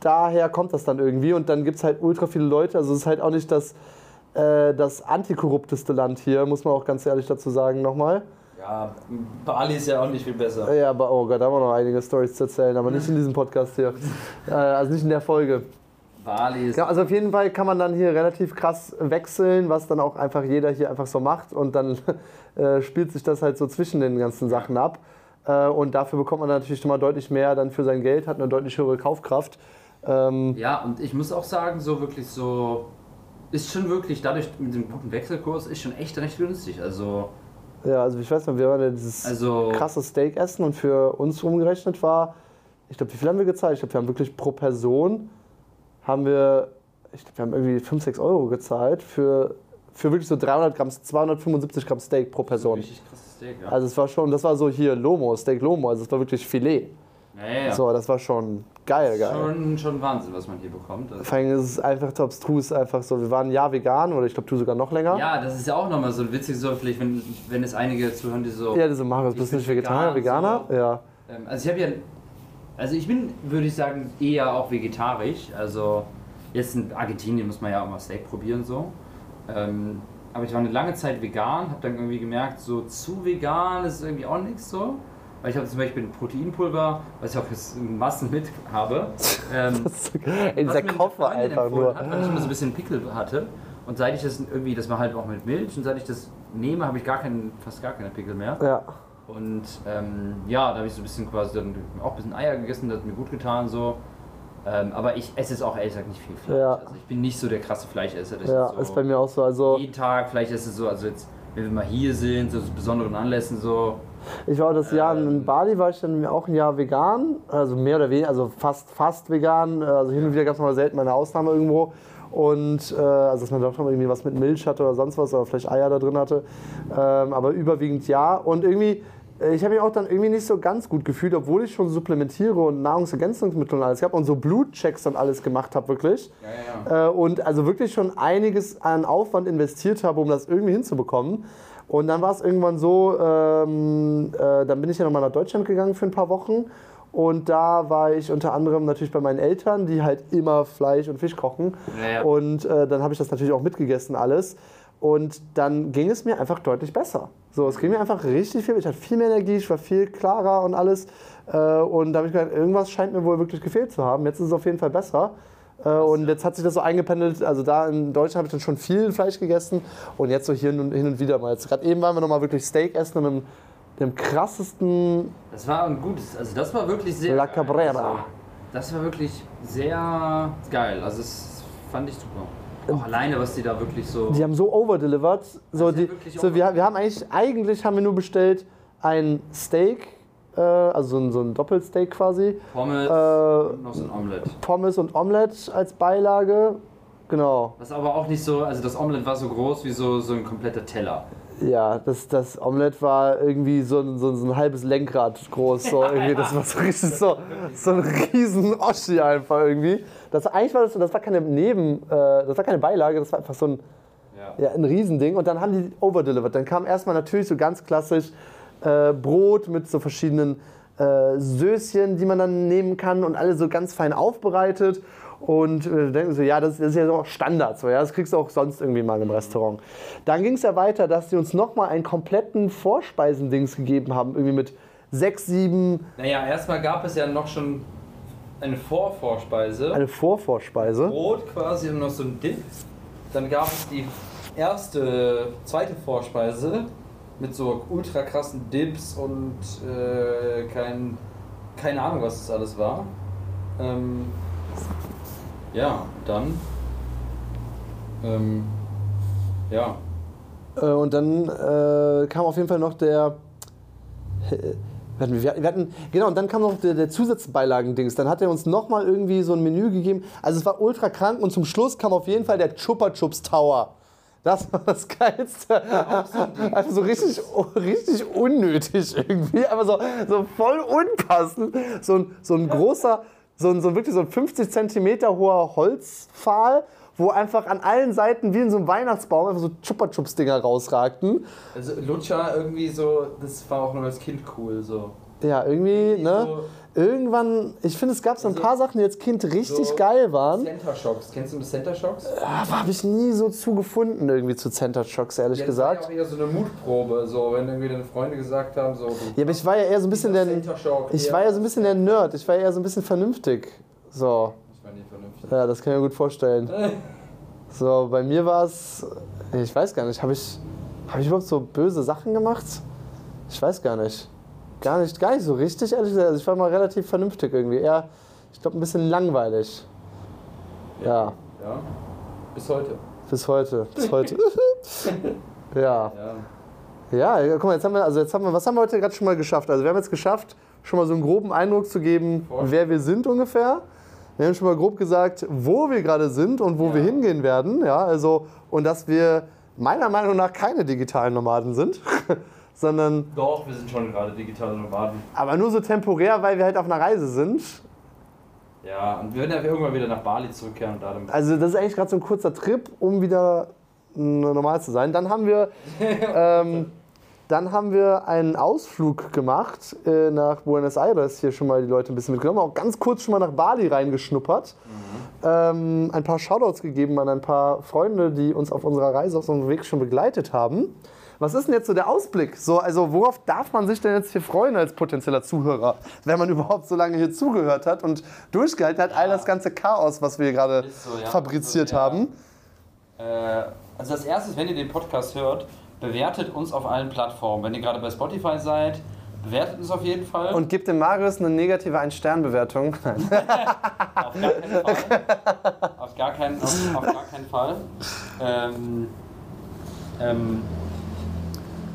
daher kommt das dann irgendwie und dann gibt es halt ultra viele Leute. Also es ist halt auch nicht das, äh, das antikorrupteste Land hier, muss man auch ganz ehrlich dazu sagen nochmal. Ja, Bali ist ja auch nicht viel besser. Ja, aber oh Gott, da haben wir noch einige Stories zu erzählen, aber nicht in diesem Podcast hier. Äh, also nicht in der Folge. Ist. Ja, also auf jeden Fall kann man dann hier relativ krass wechseln, was dann auch einfach jeder hier einfach so macht und dann äh, spielt sich das halt so zwischen den ganzen Sachen ab. Äh, und dafür bekommt man natürlich schon mal deutlich mehr dann für sein Geld, hat eine deutlich höhere Kaufkraft. Ähm, Ja, und ich muss auch sagen, so wirklich so. Ist schon wirklich, dadurch mit dem guten Wechselkurs, ist schon echt recht günstig. Also, ja, also ich weiß noch, wir waren ja dieses also krasse Steak essen und für uns umgerechnet war, ich glaube, wie viel haben wir gezahlt? Ich glaube, wir haben wirklich pro Person, haben wir, ich glaube, wir haben irgendwie 5, 6 Euro gezahlt für, für wirklich so 300 Gramm, 275 Gramm Steak pro Person. richtig krasses Steak, ja. Also es war schon, das war so hier Lomo, Steak Lomo, also es war wirklich Filet. ja. So, das war schon geil, geil. Schon, schon Wahnsinn, was man hier bekommt. Also, Vor allem ist es einfach top abstrus, einfach so, wir waren ja vegan oder ich glaube du sogar noch länger. ja, das ist ja auch nochmal so witzig, so vielleicht, wenn, wenn es einige zuhören, die so. Ja, diese Marius, Ich bist du nicht Vegetarier, vegan, Veganer? so. Ja. Ähm, Also ich habe ja, also ich bin, würde ich sagen, eher auch vegetarisch. Also jetzt in Argentinien muss man ja auch mal Steak probieren so. Ähm, aber ich war eine lange Zeit vegan, habe dann irgendwie gemerkt, so zu vegan ist irgendwie auch nichts so. Weil ich habe zum Beispiel ein Proteinpulver, was ich auch in Massen mit habe. Ähm, mir eine Koffer einfach nur. Hat, weil ich immer so ein bisschen Pickel hatte. Und seit ich das irgendwie, das war halt auch mit Milch, und seit ich das nehme, habe ich gar keinen, fast gar keine Pickel mehr. Ja. Und ähm, ja, da habe ich so ein bisschen quasi dann auch ein bisschen Eier gegessen, das hat mir gut getan so. Ähm, aber ich esse jetzt auch ehrlich gesagt nicht viel Fleisch. Ja. Also ich bin nicht so der krasse Fleischesser. dass Ja, so ist bei mir auch so. Also jeden Tag Fleisch esse so, also jetzt, wenn wir mal hier sind, so zu besonderen Anlässen so. ich war das Jahr in Ähm. Bali, war ich dann auch ein Jahr vegan, also mehr oder weniger, also fast fast vegan. Also hin und wieder gab es mal selten mal eine Ausnahme irgendwo. Und äh, also dass man doch irgendwie was mit Milch hatte oder sonst was, oder vielleicht Eier da drin hatte. Ähm, aber überwiegend ja. Und irgendwie, äh, ich habe mich auch dann irgendwie nicht so ganz gut gefühlt, obwohl ich schon supplementiere und Nahrungsergänzungsmittel und alles gehabt und so Blutchecks und alles gemacht habe, wirklich. Ja, ja, ja. äh, und also wirklich schon einiges an Aufwand investiert habe, um das irgendwie hinzubekommen. Und dann war es irgendwann so, ähm, äh, dann bin ich ja nochmal nach Deutschland gegangen für ein paar Wochen. Und da war ich unter anderem natürlich bei meinen Eltern, die halt immer Fleisch und Fisch kochen. Ja, ja. Und äh, dann habe ich das natürlich auch mitgegessen alles. Und dann ging es mir einfach deutlich besser. So, es ging mir einfach richtig viel. Ich hatte viel mehr Energie, ich war viel klarer und alles. Äh, und da habe ich gedacht, irgendwas scheint mir wohl wirklich gefehlt zu haben. Jetzt ist es auf jeden Fall besser. Äh, und jetzt hat sich das so eingependelt. Also da in Deutschland habe ich dann schon viel Fleisch gegessen und jetzt so hier hin und, hin und wieder mal. Jetzt gerade eben waren wir nochmal wirklich Steak essen und dem, dem krassesten Das war ein gutes, also das war wirklich sehr. La geil. Cabrera. Also, das war wirklich sehr geil. Also das fand ich super. Auch alleine, was die da wirklich so. Die haben so overdelivered. So, die, so wir, wir haben eigentlich, eigentlich haben wir nur bestellt ein Steak, äh, also so ein, so ein Doppelsteak quasi, Pommes äh, und noch so ein Omelett. Pommes und Omelette als Beilage. Genau. Was aber auch nicht so, also das Omelett war so groß wie so, so ein kompletter Teller. Ja, das, das Omelette war irgendwie so ein, so, ein- so ein halbes Lenkrad groß. So irgendwie. Das war so richtig so, so ein riesen Oschi einfach irgendwie. Das, eigentlich war das, das war keine Neben, äh, das war keine Beilage, das war einfach so ein, Ja. Ja, ein Riesending. Und dann haben die overdelivered. Dann kam erstmal natürlich so ganz klassisch äh, Brot mit so verschiedenen äh, Söschen, die man dann nehmen kann und alle so ganz fein aufbereitet. Und äh, denken so, ja, das, das ist ja so Standard. So, ja, das kriegst du auch sonst irgendwie mal im Restaurant. Dann ging es ja weiter, dass die uns nochmal einen kompletten Vorspeisendings gegeben haben. Irgendwie mit sechs, sieben, Naja, erstmal gab es ja noch schon eine Vorvorspeise. eine Vorvorspeise. Brot quasi und noch so ein Dip. Dann gab es die erste, zweite Vorspeise mit so ultra krassen Dips und äh, kein, keine Ahnung, was das alles war. Ähm, ja, dann. Ähm, ja. Äh, und dann äh, kam auf jeden Fall noch der. äh, Wir hatten, wir genau, und dann kam noch der, der Zusatzbeilagen-Dings. Dann hat er uns nochmal irgendwie so ein Menü gegeben. Also es war ultra krank und zum Schluss kam auf jeden Fall der Chupa Chups Tower. Das war das Geilste. Einfach so richtig, richtig unnötig irgendwie. Aber so, so voll unpassend. So ein, so ein großer, so ein, so ein wirklich so ein 50 Zentimeter hoher Holzpfahl wo einfach an allen Seiten wie in so einem Weihnachtsbaum einfach so Chupa Chups Dinger rausragten. Also Lutscher irgendwie so, das war auch nur als Kind cool so. Ja, irgendwie, ne? So Irgendwann, ich finde, es gab so ein Also, paar Sachen, die als Kind richtig so geil waren. Center Shocks. Kennst du das Center Shocks? Aber habe ich nie so zugefunden irgendwie zu Center Shocks, ehrlich Ja, das war ja gesagt. auch eher so eine Mutprobe, so wenn irgendwie deine Freunde gesagt haben, so. Ja, aber ich war ja eher so ein bisschen der, ich war ja so ein bisschen der Nerd. Ich war eher so ein bisschen vernünftig. So, Ich war nicht vernünftig. ja, das kann ich mir gut vorstellen. So, bei mir war es, ich weiß gar nicht, habe ich, habe ich überhaupt so böse Sachen gemacht? Ich weiß gar nicht. Gar nicht, gar nicht so richtig, ehrlich gesagt. Also ich war mal relativ vernünftig irgendwie. Eher, ich glaube, ein bisschen langweilig. Ja, Ja. Bis heute. bis heute. Bis heute. ja. Ja. Ja, guck mal, jetzt haben wir, also jetzt haben wir, was haben wir heute gerade schon mal geschafft? Also wir haben jetzt geschafft, schon mal so einen groben Eindruck zu geben, Voll. wer wir sind ungefähr. Wir haben schon mal grob gesagt, wo wir gerade sind und wo Ja. wir hingehen werden. Ja, also, und dass wir meiner Meinung nach keine digitalen Nomaden sind, sondern Doch, wir sind schon gerade digitale Nomaden. aber nur so temporär, weil wir halt auf einer Reise sind. Ja, und wir werden ja irgendwann wieder nach Bali zurückkehren und da dann. Also das ist eigentlich gerade so ein kurzer Trip, um wieder normal zu sein. Dann haben wir, ähm, dann haben wir einen Ausflug gemacht äh, nach Buenos Aires, hier schon mal die Leute ein bisschen mitgenommen, auch ganz kurz schon mal nach Bali reingeschnuppert. Ähm, ein paar Shoutouts gegeben an ein paar Freunde, die uns auf unserer Reise auf so einem Weg schon begleitet haben. Was ist denn jetzt so der Ausblick? So, also worauf darf man sich denn jetzt hier freuen als potenzieller Zuhörer, wenn man überhaupt so lange hier zugehört hat und durchgehalten hat, all das ganze Chaos, was wir gerade Ist so, ja. fabriziert So, ja. haben? Äh, also als erstes, wenn ihr den Podcast hört, bewertet uns auf allen Plattformen. Wenn ihr gerade bei Spotify seid, bewertet uns auf jeden Fall. Und gibt dem Marius eine negative Ein-Stern-Bewertung. auf gar keinen Fall. auf, gar keinen, auf, auf gar keinen Fall. Ähm, ähm,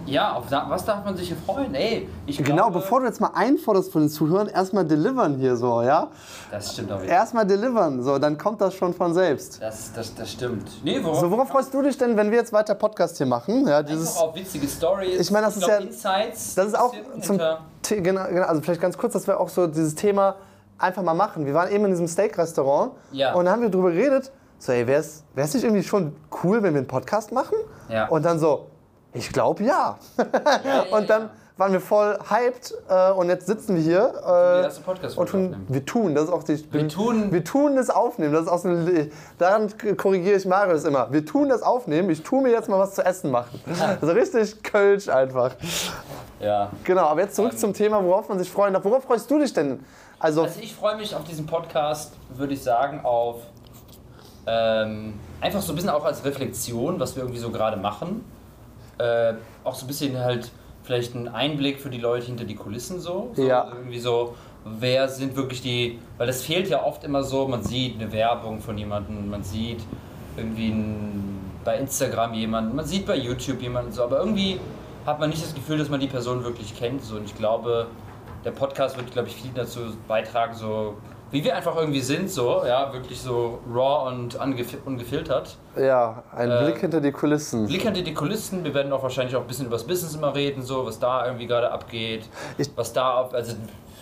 ja, auf was darf man sich hier freuen? Ey, ich Genau, glaube, bevor du jetzt mal einforderst von den Zuhörern, erstmal delivern hier so, ja? Das stimmt auch. Erstmal delivern, so, dann kommt das schon von selbst. Das, das, das stimmt. Nee, worauf, So, worauf freust du dich denn, wenn wir jetzt weiter Podcast hier machen? Ja, Einfach dieses, auf witzige Stories. Ich meine, das ist glaub, ja- Insights. das ist auch zum genau, genau, also vielleicht ganz kurz, dass wir auch so dieses Thema einfach mal machen. Wir waren eben in diesem Steak-Restaurant Ja. und dann haben wir drüber geredet, so, ey, wäre es nicht irgendwie schon cool, wenn wir einen Podcast machen? Ja. Und dann so, ich glaube ja. Und dann waren wir voll hyped äh, und jetzt sitzen wir hier äh, erste podcast und tun, wir tun, das ist auch die, Wir tun- wir tun das Aufnehmen, das ist auch so eine, daran korrigiere ich Marius immer. Wir tun das Aufnehmen, ich tue mir jetzt mal was zu essen machen. Also richtig Kölsch einfach. Ja. Genau, aber jetzt zurück zum Thema, worauf man sich freuen darf. Worauf freust du dich denn? Also, Also ich freue mich auf diesen Podcast, würde ich sagen, auf ähm, einfach so ein bisschen auch als Reflexion, was wir irgendwie so gerade machen. Äh, auch so ein bisschen halt vielleicht ein Einblick für die Leute hinter die Kulissen so. so Ja. Irgendwie so, wer sind wirklich die, weil das fehlt ja oft immer so, man sieht eine Werbung von jemandem, man sieht irgendwie ein, bei Instagram jemanden, man sieht bei YouTube jemanden so, aber irgendwie hat man nicht das Gefühl, dass man die Person wirklich kennt. So. Und ich glaube, der Podcast wird, glaube ich, viel dazu beitragen, so wie wir einfach irgendwie sind, so, ja, wirklich so raw und ungef ungefiltert. ja, ein Äh, Blick hinter die Kulissen. Blick hinter die Kulissen, wir werden auch wahrscheinlich auch ein bisschen über das Business immer reden, so, was da irgendwie gerade abgeht, Ich- was da, ab- also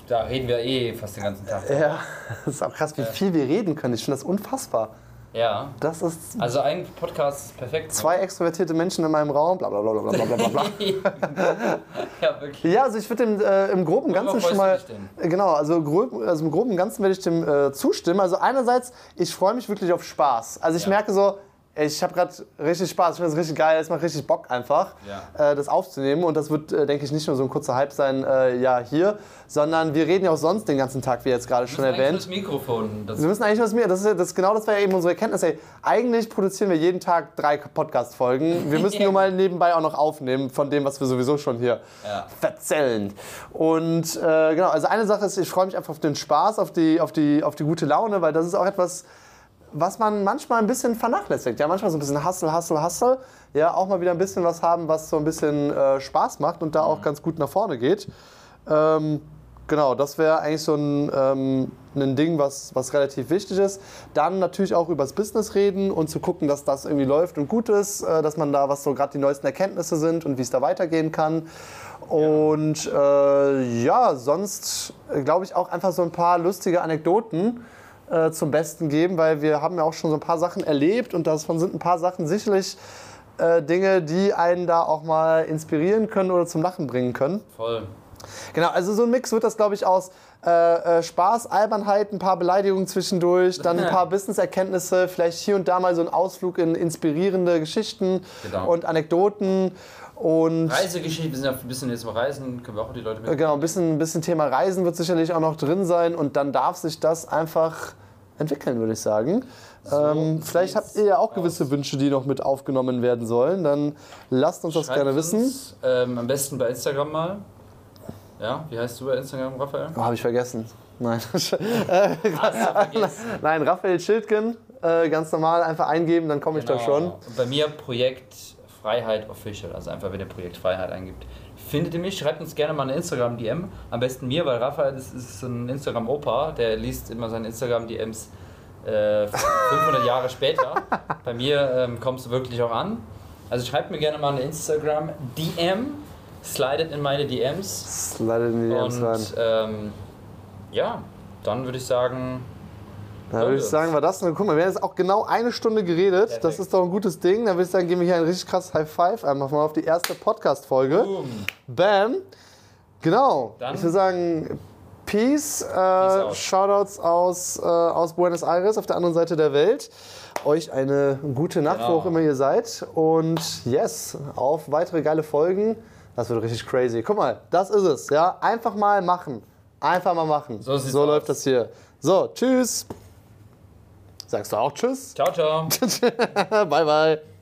da reden wir eh fast den ganzen Tag. Ja, das ist auch krass, wie viel wir reden können. Ich finde das unfassbar. Ja. Das ist. Also ein Podcast ist perfekt. Ne? Zwei extrovertierte Menschen in meinem Raum, bla bla bla bla bla bla bla. ja, wirklich. Ja, also ich würde dem äh, im groben Worüber Ganzen schon mal. Äh, genau, also, grob, also im groben Ganzen werde ich dem äh, zustimmen. Also einerseits, ich freue mich wirklich auf Spaß. Also ich ja. merke so, ich habe gerade richtig Spaß, ich finde das richtig geil, es macht richtig Bock einfach, Ja. äh, das aufzunehmen. Und das wird, äh, denke ich, nicht nur so ein kurzer Hype sein, äh, ja, hier, sondern wir reden ja auch sonst den ganzen Tag, wie jetzt gerade schon Das erwähnt. Das Mikrofon. Das Wir müssen eigentlich was mehr. Das ist, das, genau das war ja eben unsere Erkenntnis. Ey, eigentlich produzieren wir jeden Tag drei Podcast-Folgen. Wir müssen nur mal nebenbei auch noch aufnehmen von dem, was wir sowieso schon hier Ja. verzellen. Und äh, genau, also eine Sache ist, ich freue mich einfach auf den Spaß, auf die, auf, die, auf die gute Laune, weil das ist auch etwas, was man manchmal ein bisschen vernachlässigt. Ja, manchmal so ein bisschen Hustle, Hustle, Hustle. Ja, auch mal wieder ein bisschen was haben, was so ein bisschen äh, Spaß macht und da auch ganz gut nach vorne geht. Ähm, genau, das wäre eigentlich so ein, ähm, ein Ding, was, was relativ wichtig ist. Dann natürlich auch übers Business reden und zu gucken, dass das irgendwie läuft und gut ist, äh, dass man da, was so gerade die neuesten Erkenntnisse sind und wie es da weitergehen kann. Und äh, ja, sonst äh, glaube ich auch einfach so ein paar lustige Anekdoten äh, zum Besten geben, weil wir haben ja auch schon so ein paar Sachen erlebt und davon sind ein paar Sachen sicherlich äh, Dinge, die einen da auch mal inspirieren können oder zum Lachen bringen können. Voll. Genau, also so ein Mix wird das, glaube ich, aus äh, äh, Spaß, Albernheit, ein paar Beleidigungen zwischendurch, dann ein paar Business-Erkenntnisse, vielleicht hier und da mal so ein Ausflug in inspirierende Geschichten Genau. und Anekdoten und Reisegeschichte, wir sind ja ein bisschen jetzt mal reisen, können wir auch die Leute mit. genau, ein bisschen, ein bisschen Thema Reisen wird sicherlich auch noch drin sein und dann darf sich das einfach entwickeln, würde ich sagen. ähm, vielleicht habt ihr ja auch gewisse aus. Wünsche, die noch mit aufgenommen werden sollen. Dann lasst uns das Schreibt gerne uns, wissen. Ähm, am besten bei Instagram mal. Ja, wie heißt du bei Instagram, Raphael? Oh, Habe ich vergessen. Nein. Vergessen? Nein, Raphael Schildgen, äh, ganz normal einfach eingeben, dann komme ich da Genau. schon. Und bei mir Projekt Freiheit Official, also einfach wenn ihr Projekt Freiheit eingibt. Findet ihr mich? Schreibt uns gerne mal eine Instagram-DM. Am besten mir, weil Raphael ist, ist so ein Instagram-Opa, der liest immer seine Instagram-DMs äh, 500 Jahre später. Bei mir ähm, kommst du wirklich auch an. Also schreibt mir gerne mal eine Instagram-DM, slidet in meine DMs Slide in die DMs rein. und ähm, ja, dann würde ich sagen, Da würde ich sagen, war das. Guck mal, wir haben jetzt auch genau eine Stunde geredet. Das Perfekt. ist doch ein gutes Ding. Dann würde ich sagen, geben wir hier ein richtig krasses High Five einfach mal auf die erste Podcast-Folge. Bam. Genau. Dann- ich würde sagen, Peace. Äh, out. Shoutouts aus, äh, aus Buenos Aires auf der anderen Seite der Welt. Euch eine gute Nacht, wo Genau. auch immer ihr seid. Und yes, auf weitere geile Folgen. Das wird richtig crazy. Guck mal, das ist es. Ja, einfach mal machen. Einfach mal machen. So so läuft das hier. So, tschüss. Sagst du auch Tschüss? Ciao, ciao. bye, bye.